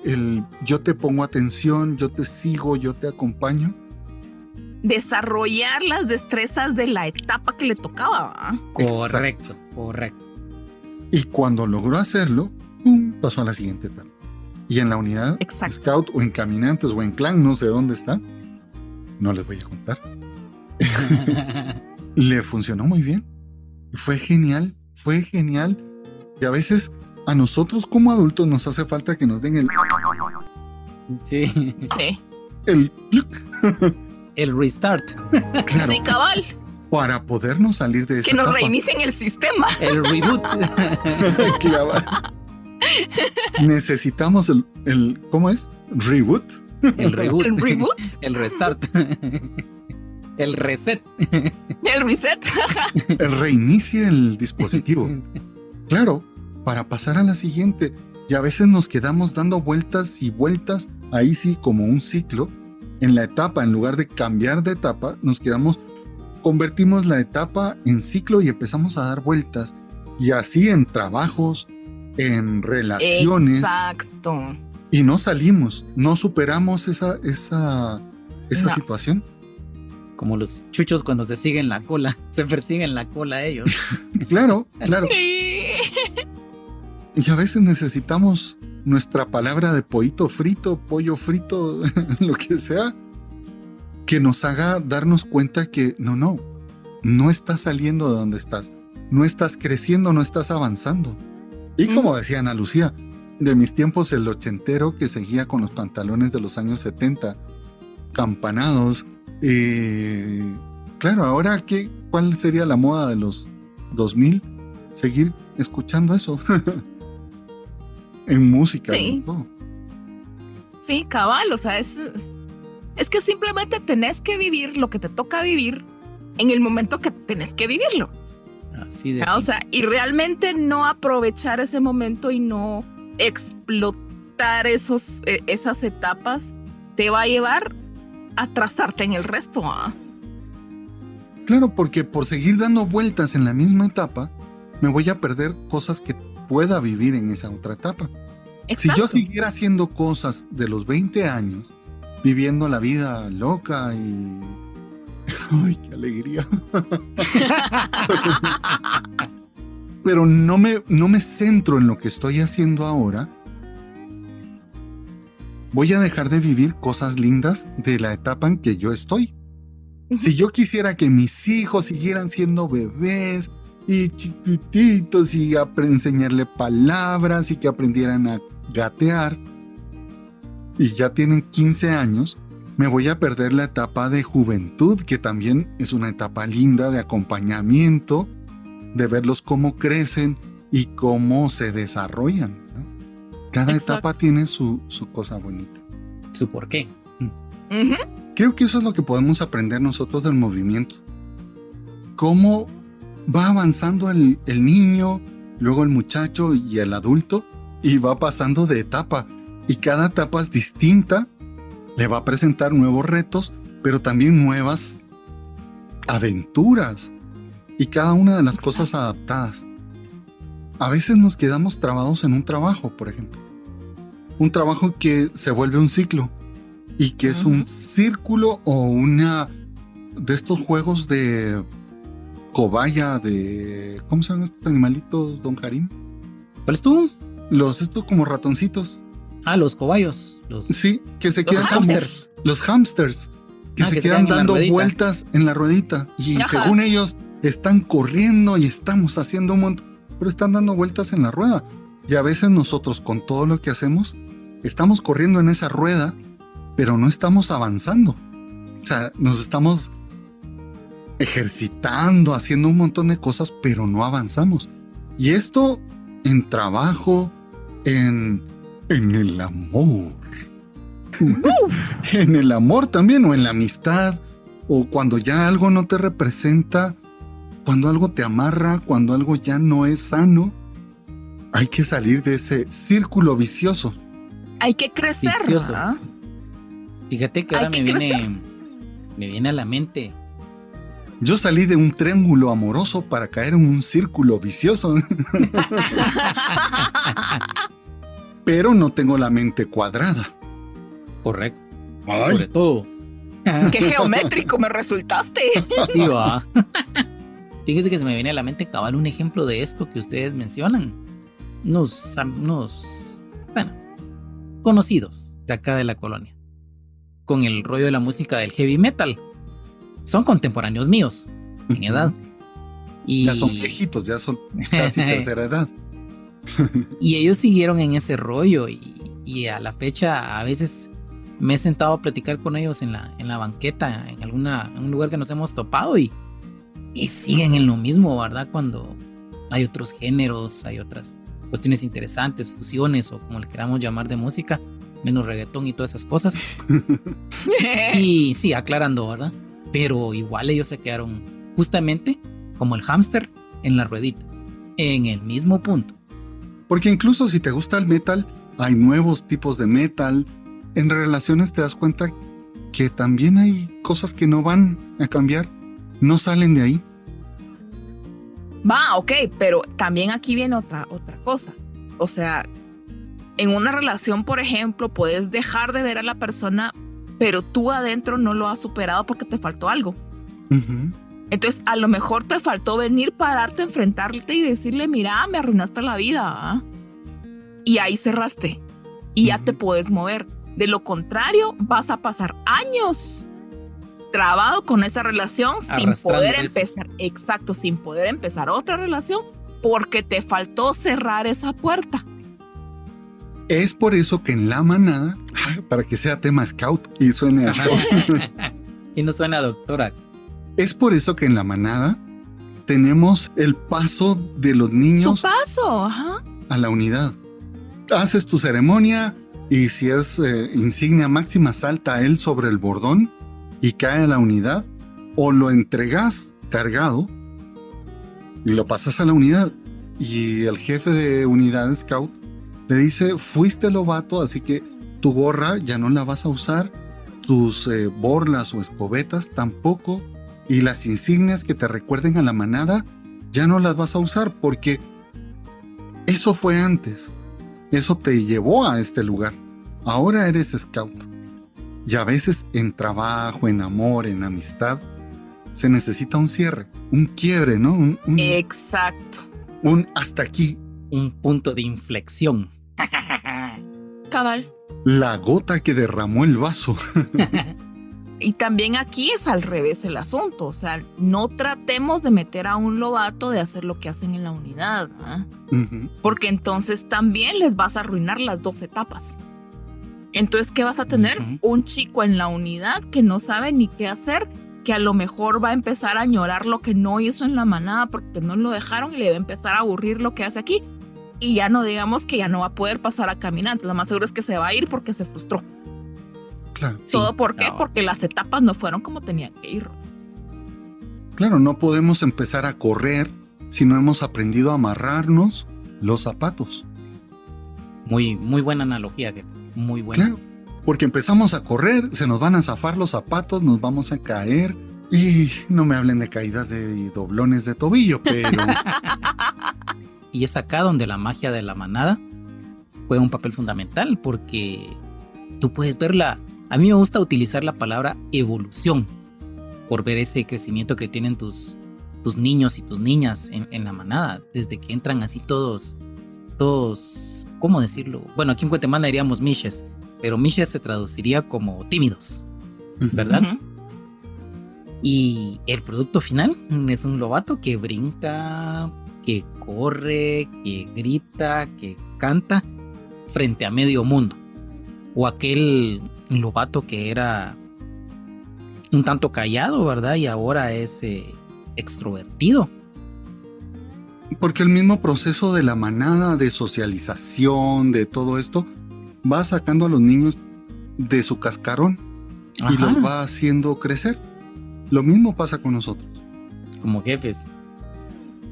el yo te pongo atención, yo te sigo, yo te acompaño. Desarrollar las destrezas de la etapa que le tocaba. Correcto, correcto. Y cuando logró hacerlo, ¡pum! pasó a la siguiente etapa. Y en la unidad Exacto. Scout o en Caminantes o en Clan, no sé dónde está, no les voy a contar. (laughs) (laughs) Le funcionó muy bien. Fue genial, fue genial. Y a veces a nosotros como adultos nos hace falta que nos den el... Sí. Sí. El... El restart. Claro, Sí, cabal. para podernos salir de esa Que nos etapa. reinicien el sistema. El reboot. (laughs) Claro. Necesitamos el, el... ¿Cómo es? Reboot. El reboot. El reboot, El restart. El reset. el reset. (laughs) El reinicie el dispositivo. Claro, para pasar a la siguiente. Y a veces nos quedamos dando vueltas y vueltas, ahí sí, como un ciclo. En la etapa, en lugar de cambiar de etapa, nos quedamos, convertimos la etapa en ciclo y empezamos a dar vueltas. Y así en trabajos, en relaciones. Exacto. Y no salimos, no superamos esa, esa, esa No. situación. Como los chuchos cuando se siguen la cola. (laughs) Se persiguen la cola ellos. (laughs) Claro, claro. Y a veces necesitamos nuestra palabra de pollito frito, pollo frito, (laughs) lo que sea, que nos haga darnos cuenta que no, no, no estás saliendo de donde estás, no estás creciendo, no estás avanzando. Y como decía Ana Lucía, de mis tiempos el ochentero que seguía con los pantalones de los años 70, campanados, eh, claro, ahora qué, ¿cuál sería la moda de los 2000? Seguir escuchando eso. (laughs) en música. Sí. todo. Sí, cabal, o sea, es, es que simplemente tenés que vivir lo que te toca vivir en el momento que tenés que vivirlo. Así de ¿verdad? O sea, y realmente no aprovechar ese momento y no explotar esos, eh, esas etapas te va a llevar a trazarte en el resto. ¿ah? Claro, porque por seguir dando vueltas en la misma etapa, me voy a perder cosas que pueda vivir en esa otra etapa. Si yo siguiera haciendo cosas de los 20 años, viviendo la vida loca y... (laughs) ¡Ay, qué alegría! (laughs) Pero no me, no me centro en lo que estoy haciendo ahora. Voy a dejar de vivir cosas lindas de la etapa en que yo estoy. Si yo quisiera que mis hijos siguieran siendo bebés y chiquititos y enseñarle palabras y que aprendieran a gatear y ya tienen 15 años, me voy a perder la etapa de juventud, que también es una etapa linda de acompañamiento, de verlos cómo crecen y cómo se desarrollan. Cada Exacto. etapa tiene su, su cosa bonita. Su por qué. Ujú. Creo que eso es lo que podemos aprender nosotros del movimiento. Cómo va avanzando el, el niño, luego el muchacho y el adulto, y va pasando de etapa. Y cada etapa es distinta, le va a presentar nuevos retos, pero también nuevas aventuras. Y cada una de las Exacto. cosas adaptadas. A veces nos quedamos trabados en un trabajo, por ejemplo. Un trabajo que se vuelve un ciclo y que es un círculo o una de estos juegos de cobaya de ¿cómo se llaman estos animalitos, Don Karim? ¿Cuál es tú? Los estos como ratoncitos. Ah, los cobayos. Los... Sí, que se Los quedan como hámsters. los hamsters que Ah, se que se quedan en dando vueltas en la ruedita y Ajá. según ellos están corriendo y estamos haciendo un montón, pero están dando vueltas en la rueda. Y a veces nosotros con todo lo que hacemos estamos corriendo en esa rueda, pero no estamos avanzando. O sea, nos estamos ejercitando, haciendo un montón de cosas, pero no avanzamos. Y esto en trabajo, en, en el amor. (laughs) en el amor también, o en la amistad, o cuando ya algo no te representa, cuando algo te amarra, cuando algo ya no es sano, hay que salir de ese círculo vicioso. Hay que crecer. Fíjate que ahora me viene, me viene a la mente. Yo salí de un triángulo amoroso para caer en un círculo vicioso. (laughs) Pero no tengo la mente cuadrada. Correcto. Sobre todo. Qué geométrico me resultaste. (laughs) Sí, va. Fíjese que se me viene a la mente cabal un ejemplo de esto que ustedes mencionan. Unos, unos, bueno, conocidos de acá de la colonia. Con el rollo de la música del heavy metal. Son contemporáneos míos, en edad. Y... Ya son viejitos, ya son casi (laughs) tercera edad. (laughs) y ellos siguieron en ese rollo y, y, a la fecha a veces me he sentado a platicar con ellos en la, en la banqueta, en, alguna, en un lugar que nos hemos topado y y siguen en lo mismo, ¿verdad? Cuando hay otros géneros, hay otras cuestiones interesantes, fusiones o como le queramos llamar de música, menos reggaetón y todas esas cosas. (laughs) y sí, aclarando, ¿verdad? Pero igual ellos se quedaron justamente como el hámster en la ruedita, en el mismo punto. Porque incluso si te gusta el metal, hay nuevos tipos de metal. En relaciones te das cuenta que también hay cosas que no van a cambiar no salen de ahí. Va, ok, pero también aquí viene otra, otra cosa. O sea, en una relación, por ejemplo, puedes dejar de ver a la persona, pero tú adentro no lo has superado porque te faltó algo. Entonces, a lo mejor te faltó venir, pararte, enfrentarte y decirle, mira, me arruinaste la vida. ¿ah?". Y ahí cerraste. Y ya te puedes mover. De lo contrario, vas a pasar años trabado con esa relación sin poder empezar, exacto, sin poder empezar otra relación porque te faltó cerrar esa puerta. Es por eso que en la manada, para que sea tema scout y suene a (laughs) y no suena doctora. Es por eso que en la manada tenemos el paso de los niños. Su paso, A la unidad. Haces tu ceremonia y si es eh, insignia máxima, salta a él sobre el bordón y cae a la unidad, o lo entregas cargado y lo pasas a la unidad. Y el jefe de unidad scout le dice, fuiste lobato, así que tu gorra ya no la vas a usar, tus eh, borlas o escobetas tampoco, y las insignias que te recuerden a la manada ya no las vas a usar porque eso fue antes. Eso te llevó a este lugar. Ahora eres scout. Y a veces en trabajo, en amor, en amistad, se necesita un cierre, un quiebre, ¿no? Un, Exacto. Un hasta aquí. Un punto de inflexión. (laughs) Cabal. La gota que derramó el vaso. (laughs) y también aquí es al revés el asunto. O sea, no tratemos de meter a un lobato de hacer lo que hacen en la unidad. ¿ah? Porque entonces también les vas a arruinar las dos etapas. Entonces, ¿qué vas a tener? Un chico en la unidad que no sabe ni qué hacer, que a lo mejor va a empezar a añorar lo que no hizo en la manada porque no lo dejaron y le va a empezar a aburrir lo que hace aquí. Y ya no digamos que ya no va a poder pasar a caminar. Lo más seguro es que se va a ir porque se frustró. Claro. ¿Todo por qué? Porque las etapas no fueron como tenían que ir. Claro, no podemos empezar a correr si no hemos aprendido a amarrarnos los zapatos. Muy, muy buena analogía, jefe muy bueno. Claro, porque empezamos a correr, se nos van a zafar los zapatos, nos vamos a caer. Y no me hablen de caídas de doblones de tobillo, pero... (laughs) y es acá donde la magia de la manada juega un papel fundamental, porque tú puedes verla. A mí me gusta utilizar la palabra evolución, por ver ese crecimiento que tienen tus, tus niños y tus niñas en, en la manada, desde que entran así todos todos, ¿cómo decirlo? Bueno, aquí en Guatemala diríamos miches, pero miches se traduciría como tímidos, ¿verdad? Y el producto final es un lobato que brinca, que corre, que grita, que canta frente a medio mundo. O aquel lobato que era un tanto callado, ¿verdad? Y ahora es eh, extrovertido. Porque el mismo proceso de la manada, de socialización, de todo esto, va sacando a los niños de su cascarón y los va haciendo crecer. Lo mismo pasa con nosotros. Como jefes.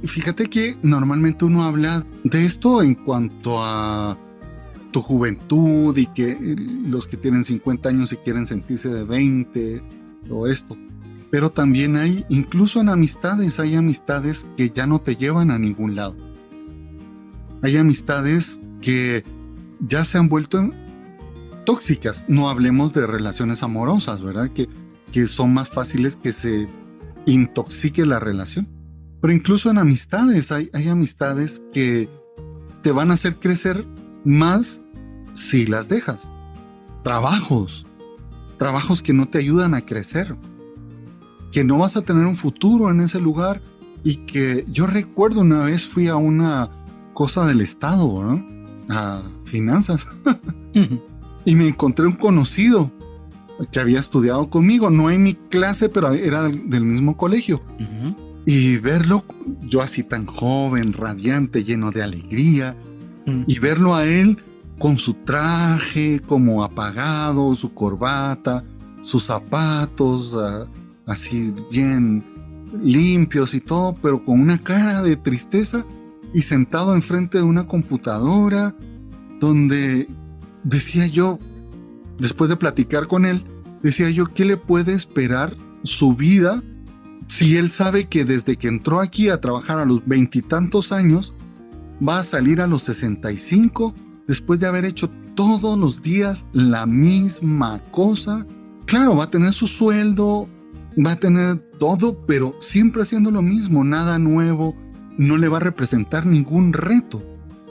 Fíjate que normalmente uno habla de esto en cuanto a tu juventud y que los que tienen 50 años y quieren sentirse de 20 o esto. Pero también hay, incluso en amistades, hay amistades que ya no te llevan a ningún lado. Hay amistades que ya se han vuelto tóxicas. No hablemos de relaciones amorosas, ¿verdad? Que, que son más fáciles que se intoxique la relación. Pero incluso en amistades, hay, hay amistades que te van a hacer crecer más si las dejas. Trabajos, trabajos que no te ayudan a crecer, que no vas a tener un futuro en ese lugar. Y que yo recuerdo una vez fui a una cosa del Estado, ¿no? a finanzas, (laughs) y me encontré un conocido que había estudiado conmigo, no en mi clase, pero era del, mismo colegio. Y verlo, yo así tan joven, radiante, lleno de alegría, y verlo a él con su traje como apagado, su corbata, sus zapatos ah, así bien limpios y todo, pero con una cara de tristeza y sentado enfrente de una computadora donde decía yo, después de platicar con él, decía yo, ¿qué le puede esperar su vida si él sabe que desde que entró aquí a trabajar a los veintitantos años, va a salir a los 65 después de haber hecho todos los días la misma cosa? Claro, va a tener su sueldo, va a tener todo, pero siempre haciendo lo mismo, nada nuevo, no le va a representar ningún reto.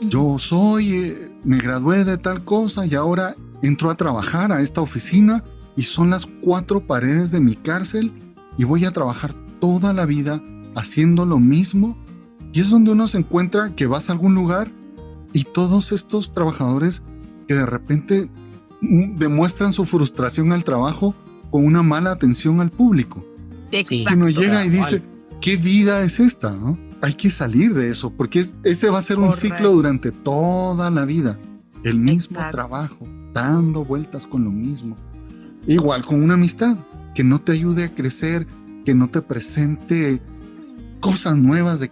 Yo soy, eh, me gradué de tal cosa y ahora entro a trabajar a esta oficina y son las cuatro paredes de mi cárcel y voy a trabajar toda la vida haciendo lo mismo. Y es donde uno se encuentra que vas a algún lugar y todos estos trabajadores que de repente mm, demuestran su frustración al trabajo con una mala atención al público. Exacto. uno llega y dice, ¿qué vida es esta? Hay que salir de eso, porque ese va a ser un ciclo durante toda la vida. El mismo trabajo, dando vueltas con lo mismo. Igual con una amistad, que no te ayude a crecer, que no te presente cosas nuevas de,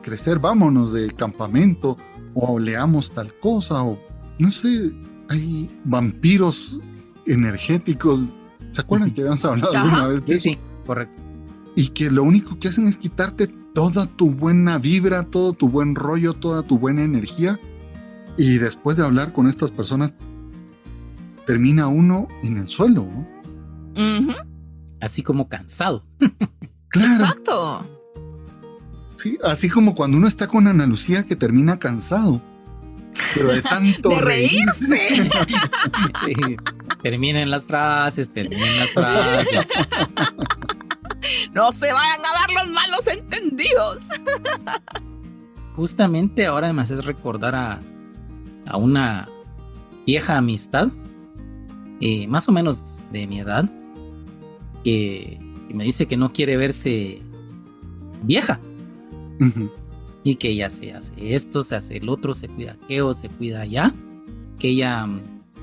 crecer, vámonos del campamento o leamos tal cosa o no sé, hay vampiros energéticos. ¿Se acuerdan que habíamos hablado alguna vez de sí, Sí, correcto. Y que lo único que hacen es quitarte toda tu buena vibra, todo tu buen rollo, toda tu buena energía. Y después de hablar con estas personas, termina uno en el suelo. ¿no? así como cansado. claro. Exacto. Sí, así como cuando uno está con Ana Lucía que termina cansado. Pero de (laughs) tanto de reírse. (laughs) (laughs) terminen las frases, terminen las frases. (laughs) no se vayan a dar los malos entendidos. Justamente ahora me haces recordar a, a una vieja amistad, eh, más o menos de mi edad, que, me dice que no quiere verse vieja. Y que ella se hace esto, se hace el otro, se cuida aquello, se cuida allá. Que ella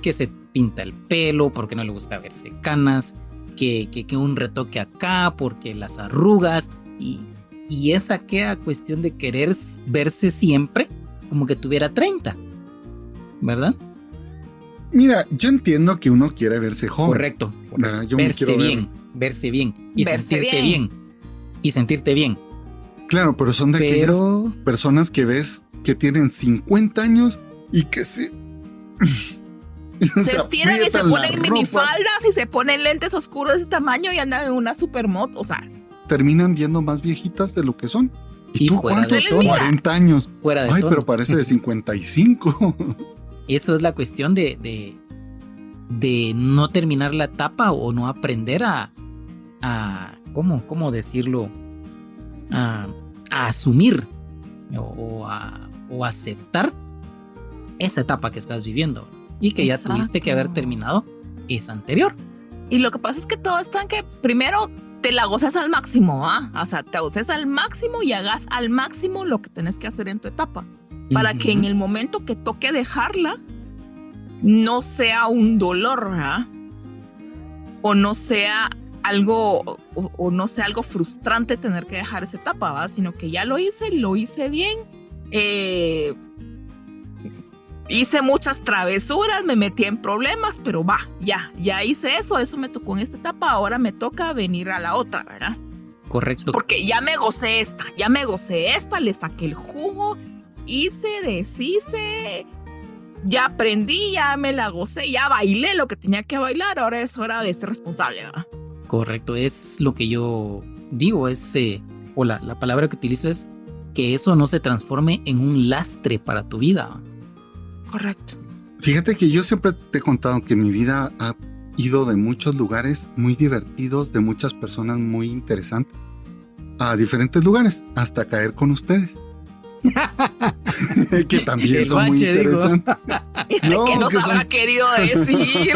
que se pinta el pelo porque no le gusta verse canas. Que, que, un retoque acá porque las arrugas. Y, y esa queda cuestión de querer verse siempre como que tuviera 30. ¿Verdad? Mira, yo entiendo que uno quiere verse joven. Correcto. verse bien verse bien y sentirte bien. Y sentirte bien. Claro, pero son de aquellas personas que ves que tienen 50 años y que se... (laughs) se, estiran y se ponen minifaldas y se ponen lentes oscuros de ese tamaño y andan en una supermoto, o sea... Terminan viendo más viejitas de lo que son. ¿Y, tú cuántos? 40 años. Fuera de Ay, pero parece de 55. (laughs) Eso es la cuestión de, de no terminar la etapa o no aprender a, a ¿cómo, cómo decirlo? A, asumir o, a, o, aceptar esa etapa que estás viviendo y que ya tuviste que haber terminado esa anterior. Y lo que pasa es que todo está en que primero te la goces al máximo, ¿ah? O sea, te goces al máximo y hagas al máximo lo que tenés que hacer en tu etapa. Para que en el momento que toque dejarla, no sea un dolor, ¿ah? O no sea algo, o, no sea algo frustrante tener que dejar esa etapa, ¿va? Sino que ya lo hice, lo hice bien. Eh, hice muchas travesuras, me metí en problemas, pero va, ya, ya hice eso, eso me tocó en esta etapa, ahora me toca venir a la otra, ¿verdad? Correcto. Porque ya me gocé esta, ya me gocé esta, le saqué el jugo, hice, deshice, ya aprendí, ya me la gocé, ya bailé lo que tenía que bailar, ahora es hora de ser responsable, ¿verdad? Correcto, es lo que yo digo, es, eh, o la, la palabra que utilizo es que eso no se transforme en un lastre para tu vida. Correcto. Fíjate que yo siempre te he contado que mi vida ha ido de muchos lugares muy divertidos, de muchas personas muy interesantes, a diferentes lugares, hasta caer con ustedes. (laughs) que también son muy interesantes. (laughs) Este que nos habrá querido decir.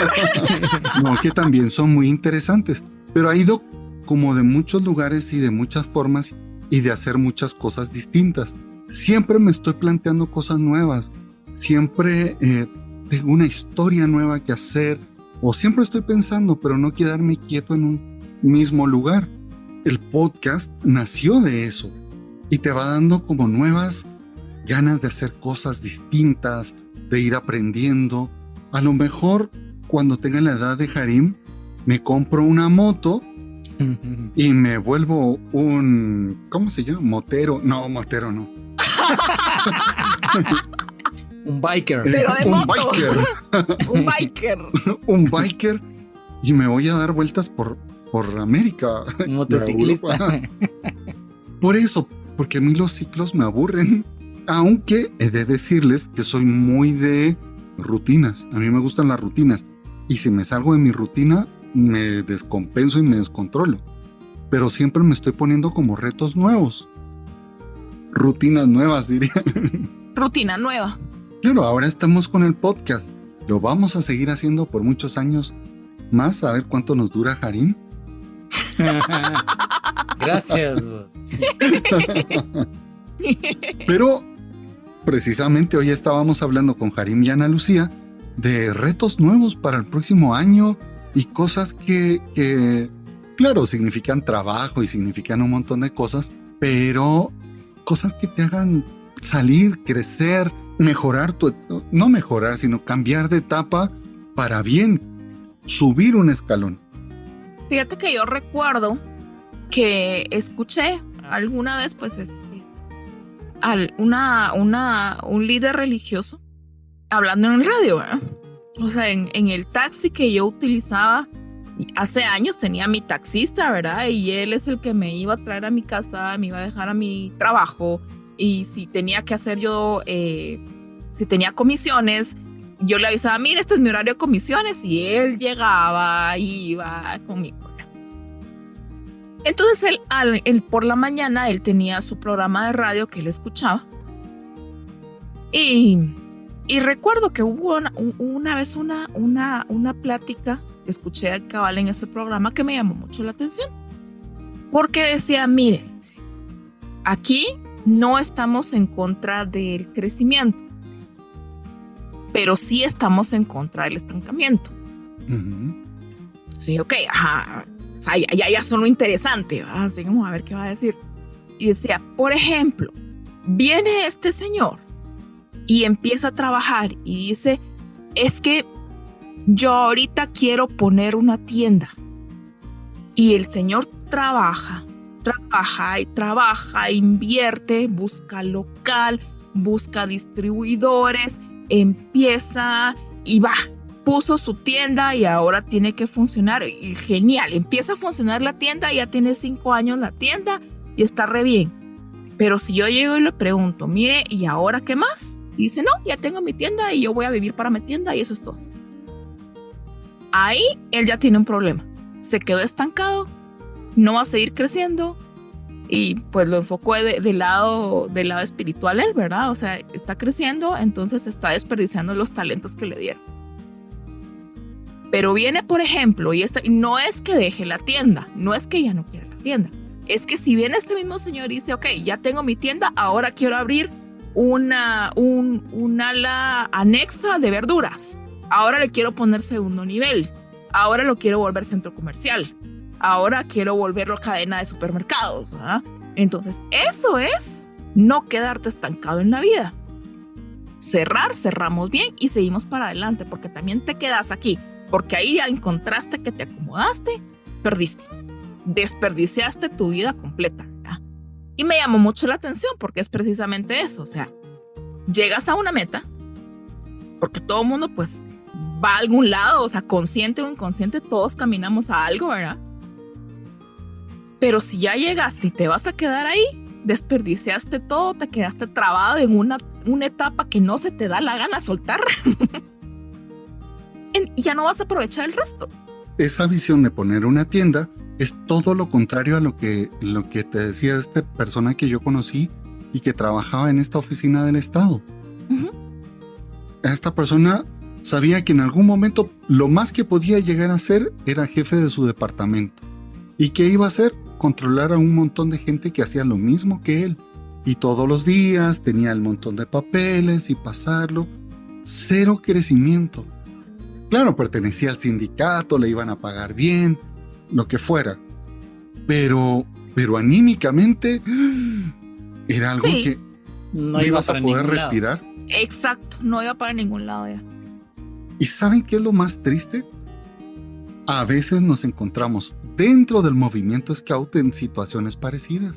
(laughs) no, que también son muy interesantes. Pero ha ido como de muchos lugares y de muchas formas y de hacer muchas cosas distintas. Siempre me estoy planteando cosas nuevas siempre eh, tengo una historia nueva que hacer o siempre estoy pensando, pero no quedarme quieto en un mismo lugar. El podcast nació de eso y te va dando como nuevas ganas de hacer cosas distintas, de ir aprendiendo. A lo mejor cuando tenga la edad de Harim, me compro una moto (laughs) y me vuelvo un, ¿cómo se llama? Motero. No, motero no. (laughs) Un biker. Pero de un biker. (laughs) un biker. (laughs) un biker. Y me voy a dar vueltas por, por América. (laughs) Motociclista. por eso, porque a mí los ciclos me aburren. Aunque he de decirles que soy muy de rutinas. A mí me gustan las rutinas. Y si me salgo de mi rutina, me descompenso y me descontrolo. Pero siempre me estoy poniendo como retos nuevos. Rutinas nuevas, diría. Rutina nueva. Claro, ahora estamos con el podcast. Lo vamos a seguir haciendo por muchos años más, a ver cuánto nos dura Harim. (laughs) Gracias, vos. (laughs) Pero precisamente hoy estábamos hablando con Harim y Ana Lucía de retos nuevos para el próximo año y cosas que, que, claro, significan trabajo y significan un montón de cosas, pero cosas que te hagan salir, crecer, mejorar tu, no mejorar, sino cambiar de etapa para bien, subir un escalón. Fíjate que yo recuerdo que escuché alguna vez, pues, es, una, una, un líder religioso hablando en el radio, O sea, en, en el taxi que yo utilizaba hace años tenía mi taxista, ¿verdad? Y él es el que me iba a traer a mi casa, me iba a dejar a mi trabajo, y si tenía que hacer yo, eh, si tenía comisiones, yo le avisaba, mira, este es mi horario de comisiones y él llegaba, iba conmigo. Entonces él, por la mañana, él tenía su programa de radio que él escuchaba. Y, y recuerdo que hubo una, vez una, una, una plática que escuché al cabal en ese programa que me llamó mucho la atención. Porque decía, mire, aquí no estamos en contra del crecimiento, pero sí estamos en contra del estancamiento. Sí, ok, ajá. O sea, ya, ya, son lo interesante, así vamos a ver qué va a decir. Y decía, por ejemplo, viene este señor y empieza a trabajar y dice, es que yo ahorita quiero poner una tienda. Y el señor trabaja trabaja y trabaja, invierte, busca local, busca distribuidores, empieza y va. Puso su tienda y ahora tiene que funcionar. Genial, empieza a funcionar la tienda, ya tiene cinco años la tienda y está re bien. Pero si yo llego y le pregunto, mire, ¿y ahora qué más? Y dice, no, ya tengo mi tienda y yo voy a vivir para mi tienda y eso es todo. Ahí él ya tiene un problema. Se quedó estancado no va a seguir creciendo y pues lo enfocó del lado del lado espiritual él, ¿verdad? O sea, está creciendo, entonces está desperdiciando los talentos que le dieron. Pero viene, por ejemplo, y esta, no es que deje la tienda, no es que ya no quiera la tienda. Es que si viene este mismo señor y dice, ok, ya tengo mi tienda, ahora quiero abrir una, un, un ala anexa de verduras. Ahora le quiero poner segundo nivel. Ahora lo quiero volver centro comercial. Ahora quiero volverlo cadena de supermercados. Entonces, eso es no quedarte estancado en la vida. Cerrar, cerramos bien y seguimos para adelante, porque también te quedas aquí, porque ahí ya encontraste que te acomodaste, perdiste, desperdiciaste tu vida completa. Y me llamó mucho la atención porque es precisamente eso, o sea, llegas a una meta, porque todo el mundo pues va a algún lado, o sea, consciente o inconsciente, todos caminamos a algo, ¿verdad? Pero si ya llegaste y te vas a quedar ahí, desperdiciaste todo, te quedaste trabado en una, una etapa que no se te da la gana soltar. (laughs) y ya no vas a aprovechar el resto. Esa visión de poner una tienda es todo lo contrario a lo que, lo que te decía esta persona que yo conocí y que trabajaba en esta oficina del Estado. Esta persona sabía que en algún momento lo más que podía llegar a ser era jefe de su departamento. ¿Y qué iba a hacer? Controlar a un montón de gente que hacía lo mismo que él. Y todos los días tenía el montón de papeles y pasarlo. Cero crecimiento. Claro, pertenecía al sindicato, le iban a pagar bien, lo que fuera. Pero, pero anímicamente era algo que no, ibas a poder respirar. Exacto, no iba para ningún lado ya. ¿Y saben qué es lo más triste? A veces nos encontramos dentro del movimiento Scout en situaciones parecidas.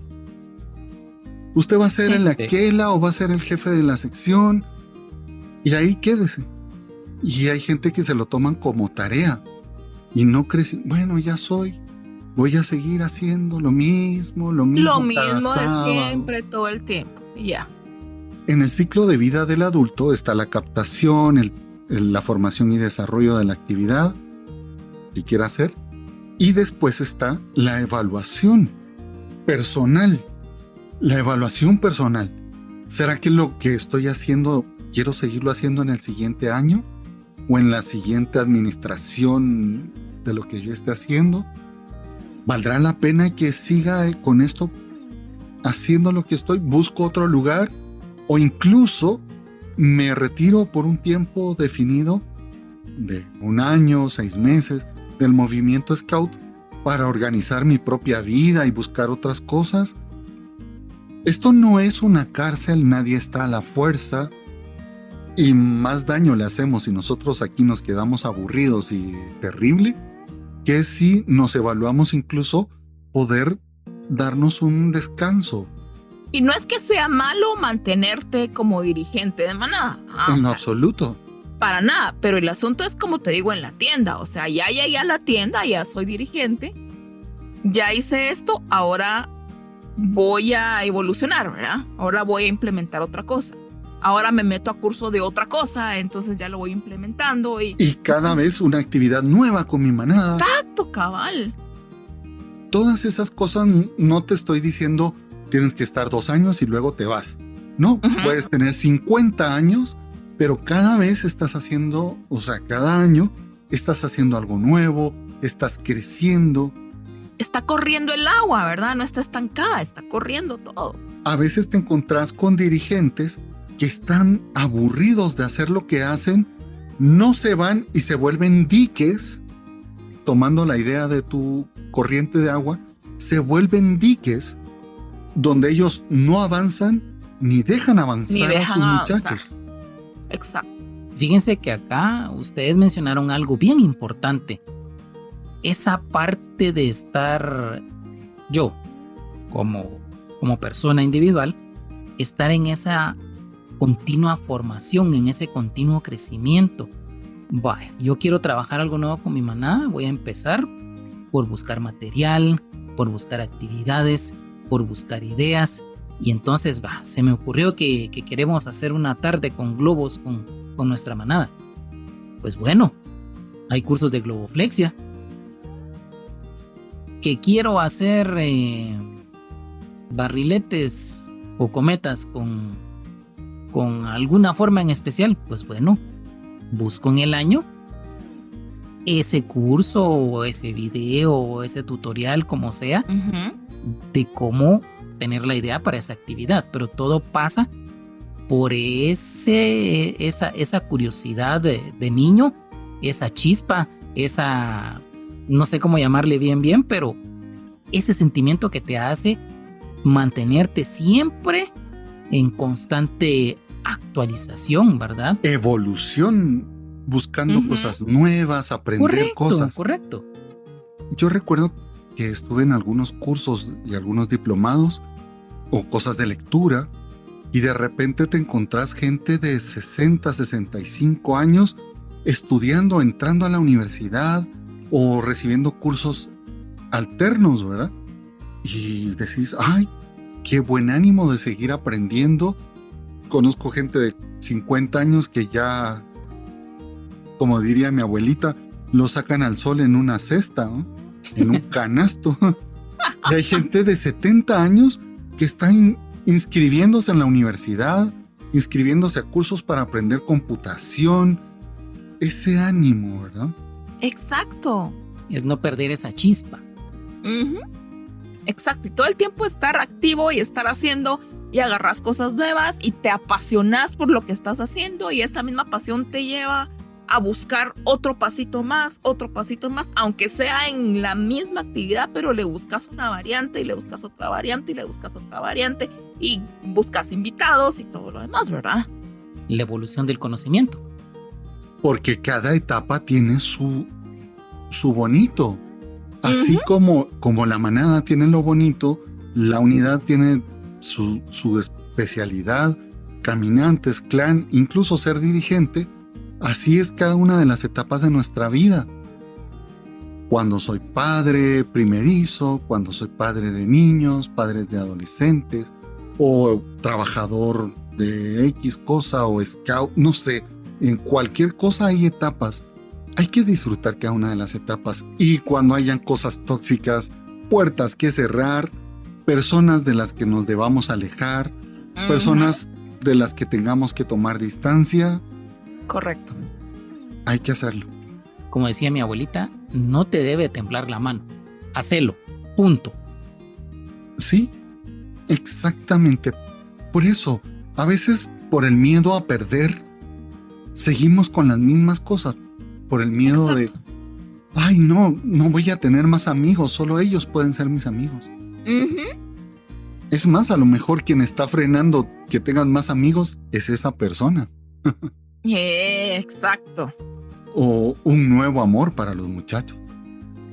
Usted va a ser el aquela o va a ser el jefe de la sección y ahí quédese. Y hay gente que se lo toman como tarea y no crece. Bueno, ya soy. Voy a seguir haciendo lo mismo, lo mismo. Lo mismo de siempre, todo el tiempo. Ya. En el ciclo de vida del adulto está la captación, el la formación y desarrollo de la actividad que quiera hacer. Y después está la evaluación personal. La evaluación personal. ¿Será que lo que estoy haciendo quiero seguirlo haciendo en el siguiente año? ¿O en la siguiente administración de lo que yo esté haciendo? ¿Valdrá la pena que siga con esto haciendo lo que estoy? ¿Busco otro lugar? ¿O incluso me retiro por un tiempo definido de un año, seis meses del movimiento Scout para organizar mi propia vida y buscar otras cosas. Esto no es una cárcel, nadie está a la fuerza y más daño le hacemos si nosotros aquí nos quedamos aburridos y terrible que si nos evaluamos incluso poder darnos un descanso, y no es que sea malo mantenerte como dirigente de manada. Ah, en absoluto. Para nada, pero el asunto es como te digo en la tienda, o sea, ya llegué a la tienda, ya soy dirigente, ya hice esto, ahora voy a evolucionar, ¿verdad? Ahora voy a implementar otra cosa. Ahora me meto a curso de otra cosa, entonces ya lo voy implementando y... Y cada vez una actividad nueva con mi manada. Exacto, cabal. Todas esas cosas no te estoy diciendo tienes que estar dos años y luego te vas. No, puedes tener 50 años, pero cada vez estás haciendo, o sea, cada año estás haciendo algo nuevo, estás creciendo. Está corriendo el agua, ¿verdad? No está estancada, está corriendo todo. A veces te encontrás con dirigentes que están aburridos de hacer lo que hacen, no se van y se vuelven diques, tomando la idea de tu corriente de agua, se vuelven diques donde ellos no avanzan ni dejan avanzar a sus muchachos. Exacto. Fíjense que acá ustedes mencionaron algo bien importante. Esa parte de estar yo como, como persona individual, estar en esa continua formación, en ese continuo crecimiento. Vaya, yo quiero trabajar algo nuevo con mi manada, voy a empezar por buscar material, por buscar actividades, por buscar ideas. Y entonces, va, se me ocurrió que, queremos hacer una tarde con globos con, con nuestra manada. Pues bueno, hay cursos de globoflexia. Que quiero hacer eh, barriletes o cometas con, con alguna forma en especial. Pues bueno, busco en el año ese curso o ese video o ese tutorial, como sea, de cómo tener la idea para esa actividad. Pero todo pasa por ese, esa, esa curiosidad de, de niño, esa chispa, esa, no sé cómo llamarle bien, bien, pero ese sentimiento que te hace mantenerte siempre en constante actualización, ¿verdad? Evolución, buscando cosas nuevas, aprender cosas. Correcto. Yo recuerdo que estuve en algunos cursos y algunos diplomados o cosas de lectura y de repente te encontrás gente de 60, 65 años estudiando, entrando a la universidad o recibiendo cursos alternos, ¿verdad? Y decís, ay, qué buen ánimo de seguir aprendiendo. Conozco gente de 50 años que ya, como diría mi abuelita, lo sacan al sol en una cesta, en un canasto. y hay gente de 70 años que están inscribiéndose en la universidad, inscribiéndose a cursos para aprender computación. Ese ánimo, ¿verdad? Exacto. Es no perder esa chispa. Exacto. Y todo el tiempo estar activo y estar haciendo y agarras cosas nuevas y te apasionas por lo que estás haciendo y esta misma pasión te lleva a buscar otro pasito más, otro pasito más, aunque sea en la misma actividad, pero le buscas una variante y le buscas otra variante y le buscas otra variante y buscas invitados y todo lo demás, ¿verdad? La evolución del conocimiento. Porque cada etapa tiene su, su bonito. Así como, como la manada tiene lo bonito, la unidad tiene su, su especialidad, caminantes, clan, incluso ser dirigente Así es cada una de las etapas de nuestra vida. Cuando soy padre primerizo, cuando soy padre de niños, padres de adolescentes, o trabajador de X cosa o scout, no sé, en cualquier cosa hay etapas. Hay que disfrutar cada una de las etapas y cuando hayan cosas tóxicas, puertas que cerrar, personas de las que nos debamos alejar, personas de las que tengamos que tomar distancia, Correcto. Hay que hacerlo. Como decía mi abuelita, no te debe temblar la mano. Hacelo. Punto. Sí, exactamente. Por eso, a veces por el miedo a perder, seguimos con las mismas cosas. Por el miedo de, ay, no, no voy a tener más amigos, solo ellos pueden ser mis amigos. Es más, a lo mejor quien está frenando que tengan más amigos es esa persona. (laughs) exacto. O un nuevo amor para los muchachos.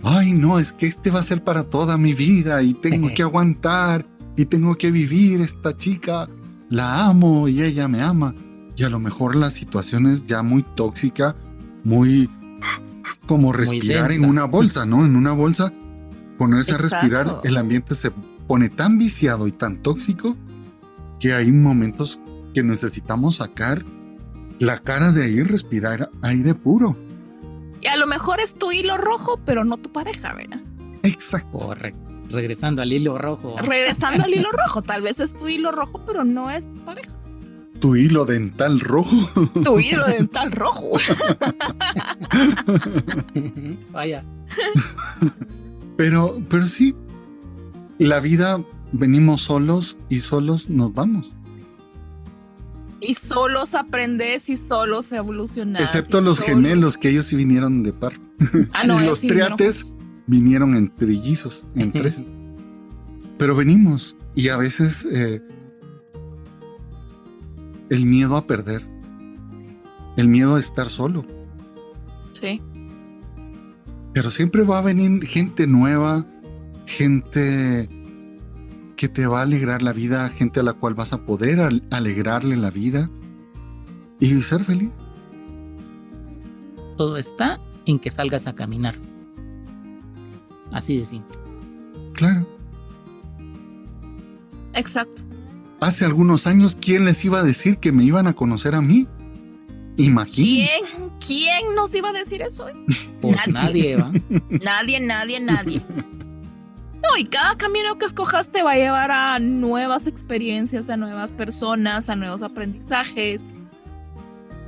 Ay, no, es que este va a ser para toda mi vida y tengo que (laughs) aguantar y tengo que vivir esta chica. La amo y ella me ama. Y a lo mejor la situación es ya muy tóxica, muy como respirar en una bolsa, ¿no? En una bolsa, ponerse a respirar, el ambiente se pone tan viciado y tan tóxico que hay momentos que necesitamos sacar la cara de ahí respirar aire puro. Y a lo mejor es tu hilo rojo, pero no tu pareja, ¿verdad? Exacto. Correcto. Regresando al hilo rojo. Regresando al hilo (laughs) rojo. Tal vez es tu hilo rojo, pero no es tu pareja. Tu hilo dental rojo. Tu hilo dental rojo. (laughs) Vaya. Pero, pero sí, la vida venimos solos y solos nos vamos. Y solos aprendes y solos evolucionas. Excepto los gemelos, que ellos sí vinieron de par. Ah, no, (laughs) y los triates vinieron en trillizos, en (laughs) tres. Pero venimos y a veces eh, el miedo a perder, el miedo a estar solo. Sí. Pero siempre va a venir gente nueva, gente que te va a alegrar la vida, gente a la cual vas a poder alegrarle la vida y ser feliz. Todo está en que salgas a caminar. Así de simple. Claro. Exacto. Hace algunos años, ¿quién les iba a decir que me iban a conocer a mí? Imagínense. ¿Quién? ¿Quién nos iba a decir eso? Pues nadie, ¿va? nadie, nadie, nadie (laughs) y cada camino que escojas te va a llevar a nuevas experiencias, a nuevas personas, a nuevos aprendizajes.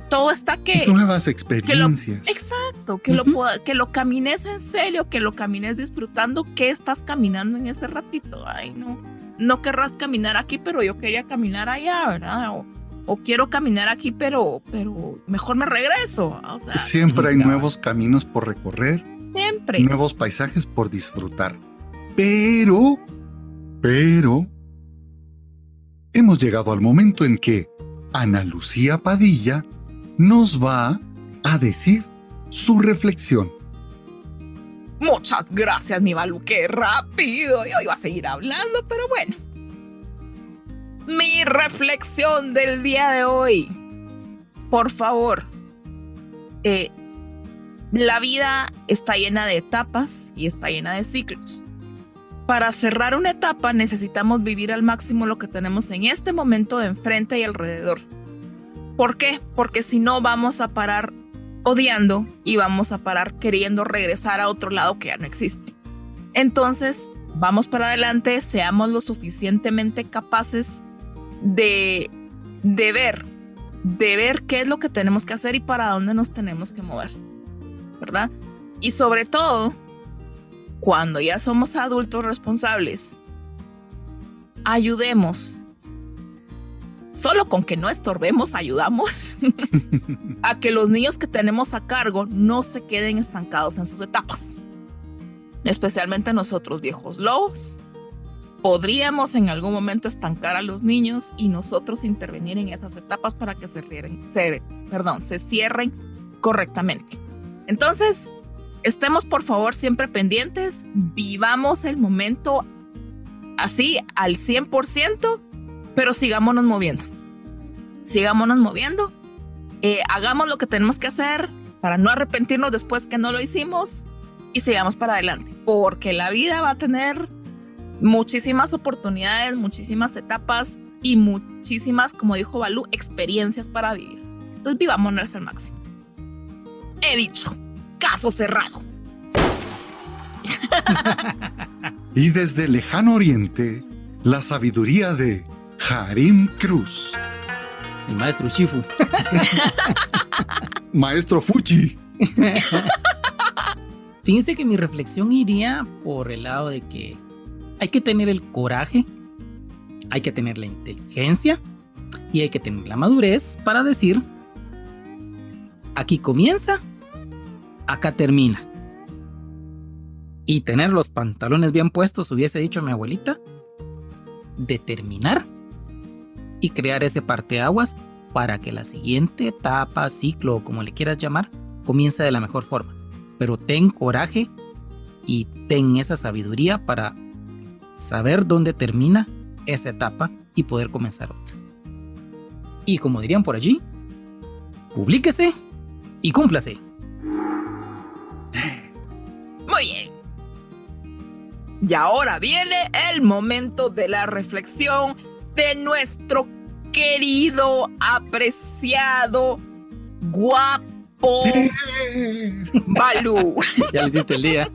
todo está que... Nuevas experiencias. exacto, que, lo, que lo camines en serio, que lo camines disfrutando, que estás caminando en ese ratito. Ay, no, no querrás caminar aquí, pero yo quería caminar allá, ¿verdad? O, quiero caminar aquí, pero, pero mejor me regreso. Siempre hay nuevos caminos por recorrer. Siempre. Nuevos paisajes por disfrutar. Pero, pero, hemos llegado al momento en que Ana Lucía Padilla nos va a decir su reflexión. Muchas gracias, mi Balu, qué rápido. Yo iba a seguir hablando, pero bueno. Mi reflexión del día de hoy. Por favor, eh, la vida está llena de etapas y está llena de ciclos. Para cerrar una etapa necesitamos vivir al máximo lo que tenemos en este momento enfrente y alrededor. ¿Por qué? Porque si no vamos a parar odiando y vamos a parar queriendo regresar a otro lado que ya no existe. Entonces, vamos para adelante, seamos lo suficientemente capaces de, de ver, de ver qué es lo que tenemos que hacer y para dónde nos tenemos que mover, ¿verdad? Y sobre todo, cuando ya somos adultos responsables, ayudemos. Solo con que no estorbemos, ayudamos (laughs) a que los niños que tenemos a cargo no se queden estancados en sus etapas. Especialmente nosotros viejos lobos. Podríamos en algún momento estancar a los niños y nosotros intervenir en esas etapas para que se, se, perdón, se cierren correctamente. Entonces, estemos por favor siempre pendientes, vivamos el momento así al 100%, pero sigámonos moviendo. Sigámonos moviendo, eh, hagamos lo que tenemos que hacer para no arrepentirnos después que no lo hicimos y sigamos para adelante, porque la vida va a tener muchísimas oportunidades, muchísimas etapas y muchísimas, como dijo Balú, experiencias para vivir. Entonces vivámonos al máximo. He dicho caso cerrado. (laughs) y desde el lejano oriente, la sabiduría de Harim Cruz. El maestro Shifu. (laughs) maestro Fuchi. (laughs) Fíjense que mi reflexión iría por el lado de que hay que tener el coraje, hay que tener la inteligencia y hay que tener la madurez para decir, aquí comienza acá termina. Y tener los pantalones bien puestos, hubiese dicho mi abuelita, determinar y crear ese parteaguas para que la siguiente etapa, ciclo o como le quieras llamar, comience de la mejor forma. Pero ten coraje y ten esa sabiduría para saber dónde termina esa etapa y poder comenzar otra. Y como dirían por allí, publíquese y cúmplase. Muy bien. Y ahora viene el momento de la reflexión de nuestro querido, apreciado, guapo (laughs) Balú. Ya le hiciste el día.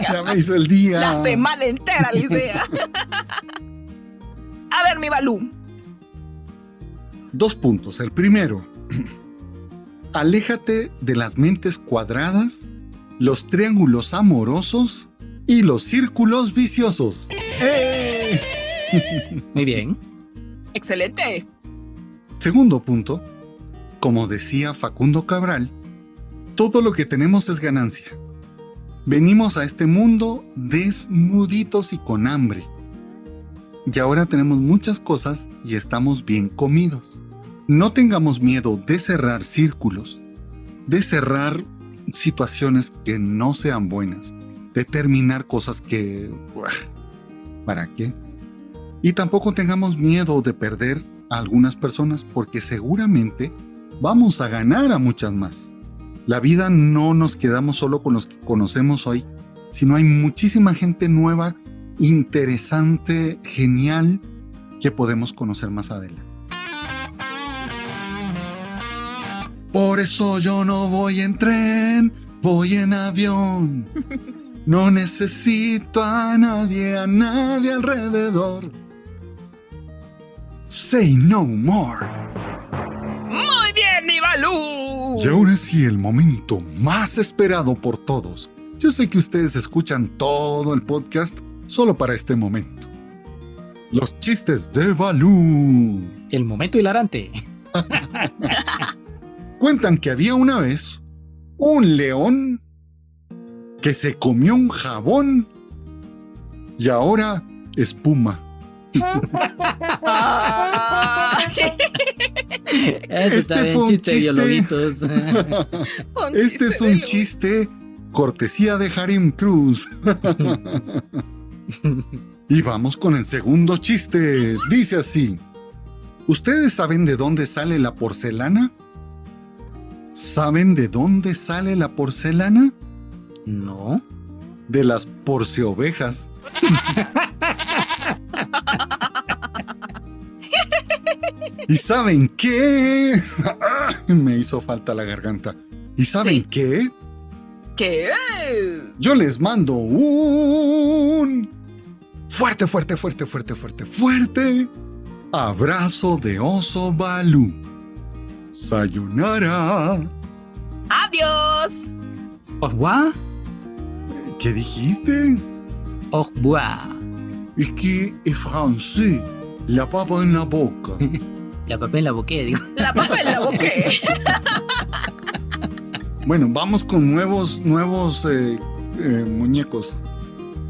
Ya me hizo el día. La semana entera, Licea. (laughs) A ver, mi Balú. Dos puntos. El primero, aléjate de las mentes cuadradas los triángulos amorosos y los círculos viciosos. ¡Eh! (laughs) Muy bien. Excelente. Segundo punto, como decía Facundo Cabral, todo lo que tenemos es ganancia. Venimos a este mundo desnuditos y con hambre. Y ahora tenemos muchas cosas y estamos bien comidos. No tengamos miedo de cerrar círculos, de cerrar situaciones que no sean buenas, determinar cosas que... ¿Para qué? Y tampoco tengamos miedo de perder a algunas personas porque seguramente vamos a ganar a muchas más. La vida no nos quedamos solo con los que conocemos hoy, sino hay muchísima gente nueva, interesante, genial, que podemos conocer más adelante. Por eso yo no voy en tren, voy en avión. No necesito a nadie, a nadie alrededor. Say no more. Muy bien, mi Balú. Y ahora sí, el momento más esperado por todos. Yo sé que ustedes escuchan todo el podcast solo para este momento. Los chistes de Balú. El momento hilarante. (laughs) Cuentan que había una vez un león que se comió un jabón y ahora espuma. (laughs) Este fue un chiste, (laughs) Este es un chiste cortesía de Harim Cruz. (laughs) y vamos con el segundo chiste. Dice así. ¿Ustedes saben de dónde sale la porcelana? ¿Saben de dónde sale la porcelana? No. De las porceovejas. ¿Y saben qué? Me hizo falta la garganta. ¿Y saben Sí. qué? ¿Qué? Yo les mando un fuerte, fuerte, fuerte, fuerte, fuerte, fuerte abrazo de oso Balú. Sayonara. Adiós. Au revoir. ¿Qué dijiste? Au revoir. Es que es francés. La papa en la boca. (laughs) La papel en la boqué, digo. La papa en la boca. (laughs) Bueno, vamos con nuevos, nuevos eh, eh, muñecos.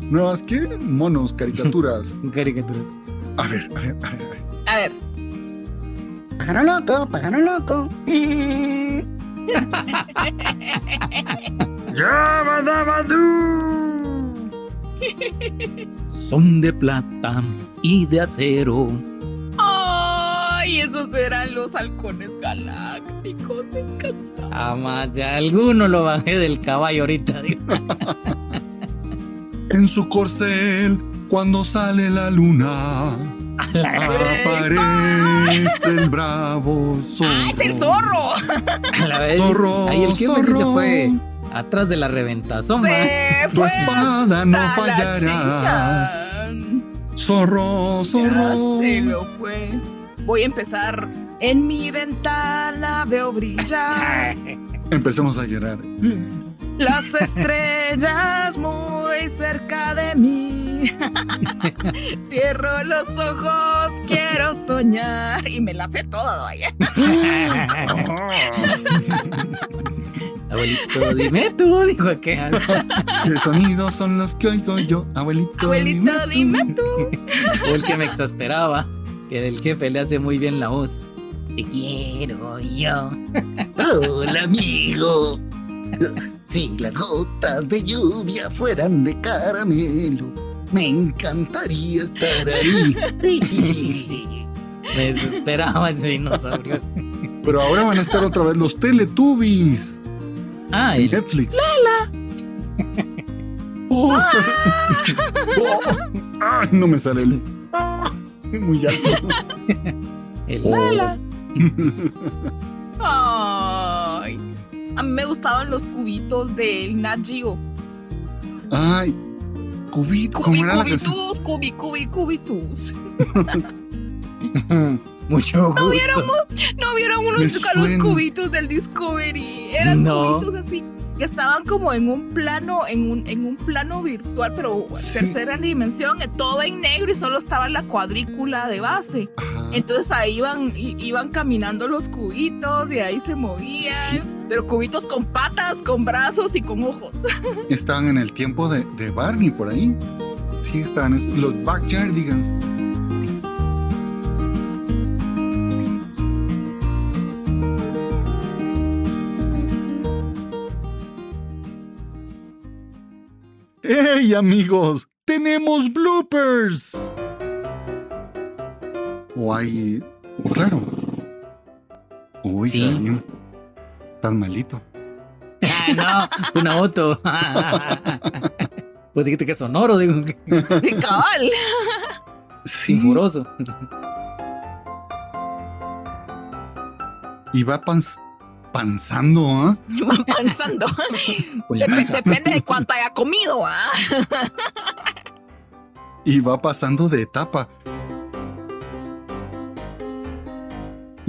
¿Nuevas qué? Monos, caricaturas. (laughs) Caricaturas. A ver, a ver, a ver. a ver. A ver. Pájaro loco, pájaro loco. (laughs) Son de plata y de acero. Ay, esos eran los halcones galácticos. Me encantaba. Ah, más de alguno lo bajé del caballo ahorita, digo. En su corcel, cuando sale la luna, aparece el bravo zorro. ¡Ah, es el zorro! A la vez. Zorro, Ahí el sí se zorro. fue atrás de la reventazón, Tu espada no fallará. Zorro, zorro. Dátelo, pues. Voy a empezar. En mi ventana veo brillar Empecemos a llorar. Las estrellas muy cerca de mí. (laughs) Cierro los ojos, quiero soñar. Y me la sé toda, vaya. (laughs) Abuelito, dime tú, dijo aquel. (laughs) ¿Qué sonidos son los que oigo yo? Abuelito, Abuelito, dime tú. O el que me exasperaba, que el jefe le hace muy bien la voz. Te quiero yo. Hola, amigo. Si las gotas de lluvia fueran de caramelo, me encantaría estar ahí. (laughs) Me desesperaba ese dinosaurio. Pero ahora van a estar otra vez los Teletubbies Ah, en el, Netflix. Oh. Oh. Ah, (laughs) no me sale el. Ah, muy alto. el Oh. Lala. (laughs) Ay. A mí me gustaban los cubitos del Nat Geo. Ay, Cubito, ¿cómo Cubi, cubitus, cubi, cubi, cubitus. (laughs) Mucho ¿No vieron, gusto. ¿No vieron unos los cubitos del Discovery? Eran No. cubitos así que estaban como en un plano, en un, en un plano virtual, pero Sí. tercera dimensión, eh, todo en negro y solo estaba la cuadrícula de base. Ajá. Entonces ahí iban, iban caminando los cubitos y ahí se movían. Pero cubitos con patas, con brazos y con ojos. (laughs) Estaban en el tiempo de, de Barney por ahí. Sí, estaban es- los Backyardigans. ¡Hey amigos! ¡Tenemos bloopers! O hay. Claro. Uy, Sí. Estás malito. Ah, no, una auto. (laughs) Pues dijiste que es sonoro, digo, Cabal. (laughs) Sí. sinforoso. Y va panzando, ¿ah? (laughs) La Dep- mancha. depende de cuánto haya comido, ¿ah? Y va pasando de etapa.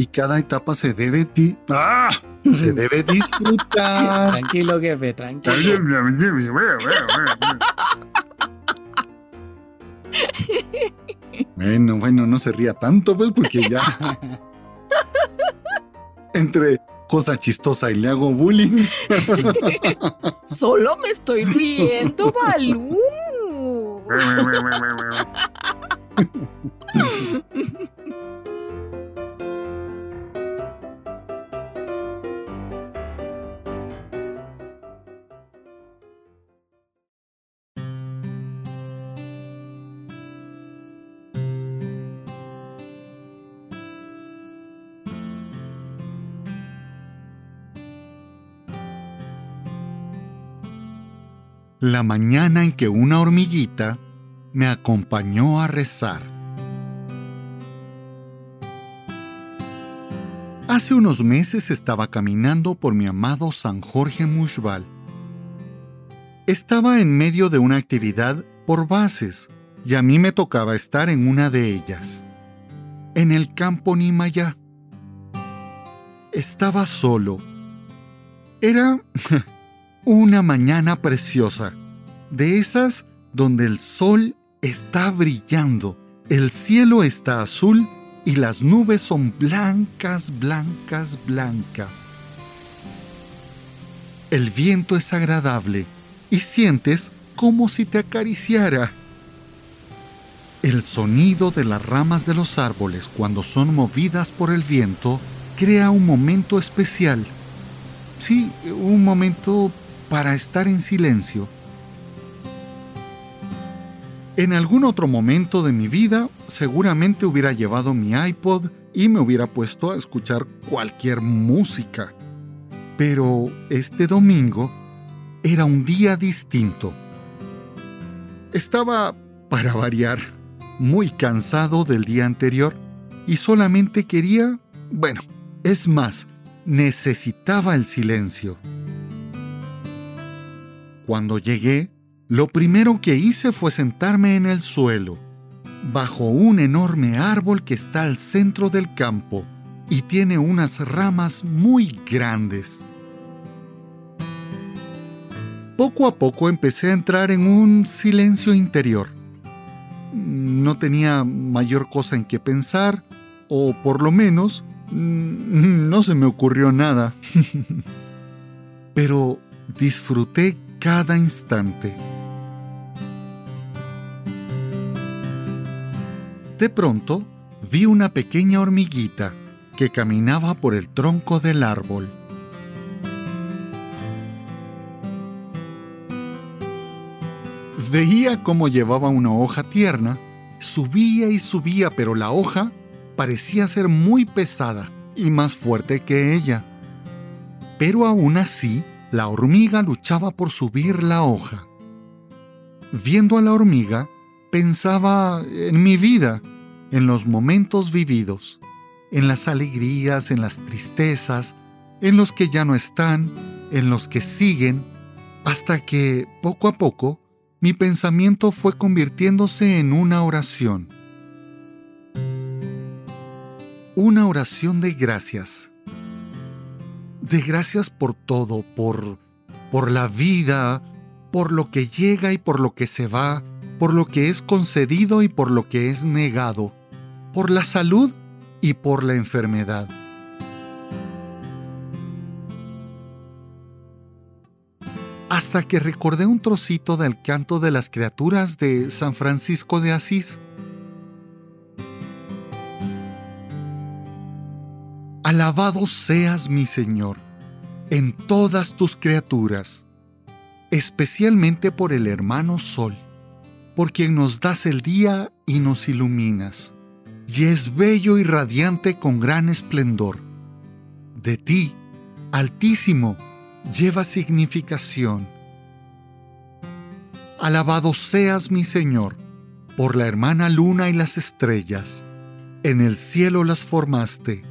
Y cada etapa se debe, di- ¡Ah! se debe disfrutar. (laughs) Tranquilo, jefe, tranquilo. Bueno, bueno, no se ría tanto, pues, porque ya. Entre cosa chistosa y le hago bullying. (laughs) Solo me estoy riendo, Balú. (laughs) La mañana en que una hormiguita me acompañó a rezar. Hace unos meses estaba caminando por mi amado San Jorge Mushbal. Estaba en medio de una actividad por bases y a mí me tocaba estar en una de ellas, en el campo Nimayá. Estaba solo. Era (laughs) una mañana preciosa, de esas donde el sol está brillando, el cielo está azul y las nubes son blancas, blancas, blancas. El viento es agradable y sientes como si te acariciara. El sonido de las ramas de los árboles cuando son movidas por el viento crea un momento especial. Sí, un momento para estar en silencio. En algún otro momento de mi vida seguramente hubiera llevado mi iPod y me hubiera puesto a escuchar cualquier música. Pero este domingo era un día distinto. Estaba, para variar, muy cansado del día anterior y solamente quería, bueno, es más, necesitaba el silencio. Cuando llegué, lo primero que hice fue sentarme en el suelo, bajo un enorme árbol que está al centro del campo y tiene unas ramas muy grandes. Poco a poco empecé a entrar en un silencio interior. No tenía mayor cosa en que pensar, o por lo menos no se me ocurrió nada. (laughs) Pero disfruté cada instante. De pronto, vi una pequeña hormiguita que caminaba por el tronco del árbol. Veía cómo llevaba una hoja tierna, subía y subía, pero la hoja parecía ser muy pesada y más fuerte que ella. Pero aún así, la hormiga luchaba por subir la hoja. Viendo a la hormiga, pensaba en mi vida, en los momentos vividos, en las alegrías, en las tristezas, en los que ya no están, en los que siguen, hasta que, poco a poco, mi pensamiento fue convirtiéndose en una oración. Una oración de gracias. De gracias por todo, por por la vida, por lo que llega y por lo que se va, por lo que es concedido y por lo que es negado, por la salud y por la enfermedad. Hasta que recordé un trocito del canto de las criaturas de San Francisco de Asís. Alabado seas mi Señor en todas tus criaturas, especialmente por el hermano Sol, por quien nos das el día y nos iluminas, y es bello y radiante con gran esplendor. De ti, Altísimo, lleva significación. Alabado seas mi Señor, por la hermana luna y las estrellas. En el cielo las formaste,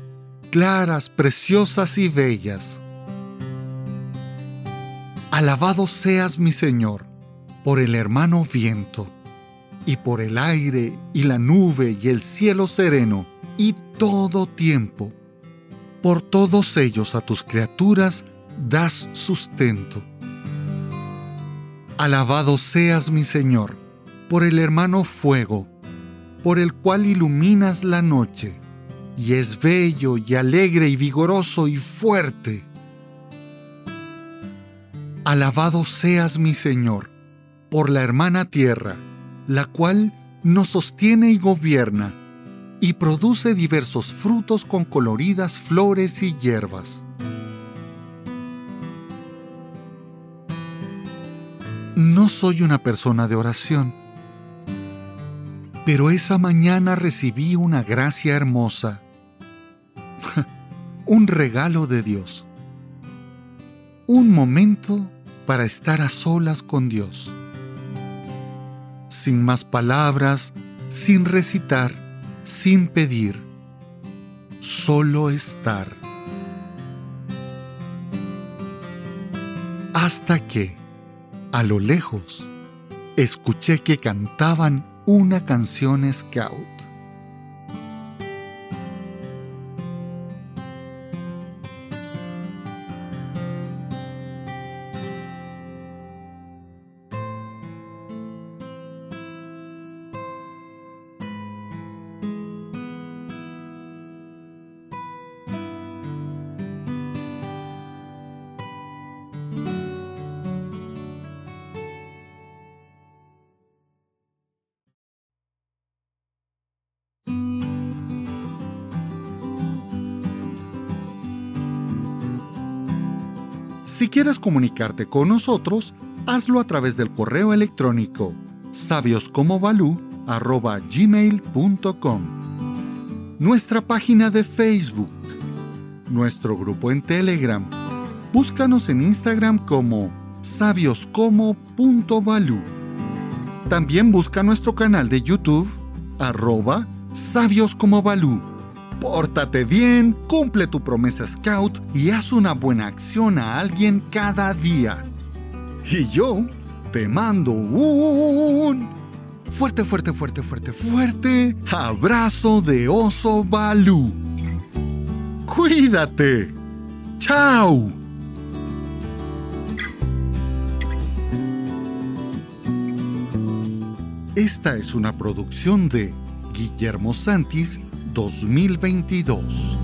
claras, preciosas y bellas. Alabado seas mi Señor, por el hermano viento, y por el aire y la nube y el cielo sereno, y todo tiempo, Por todos ellos a tus criaturas das sustento. Alabado seas mi Señor, por el hermano fuego, por el cual iluminas la noche, y es bello y alegre y vigoroso y fuerte. Alabado seas mi Señor, por la hermana tierra, la cual nos sostiene y gobierna, y produce diversos frutos con coloridas flores y hierbas. No soy una persona de oración, pero esa mañana recibí una gracia hermosa, (laughs) un regalo de Dios, un momento para estar a solas con Dios, sin más palabras, sin recitar, sin pedir, solo estar. Hasta que a lo lejos, escuché que cantaban una canción scout. Quieres comunicarte con nosotros, hazlo a través del correo electrónico sabioscomobalú@gmail.com. Nuestra página de Facebook, nuestro grupo en Telegram. Búscanos en Instagram como sabioscomo.balú. También busca nuestro canal de YouTube, arroba sabioscomobalú Pórtate bien, cumple tu promesa Scout y haz una buena acción a alguien cada día. Y yo te mando un fuerte, fuerte, fuerte, fuerte, fuerte abrazo de oso Balú. Cuídate. Chao. Esta es una producción de Guillermo Santis 2022.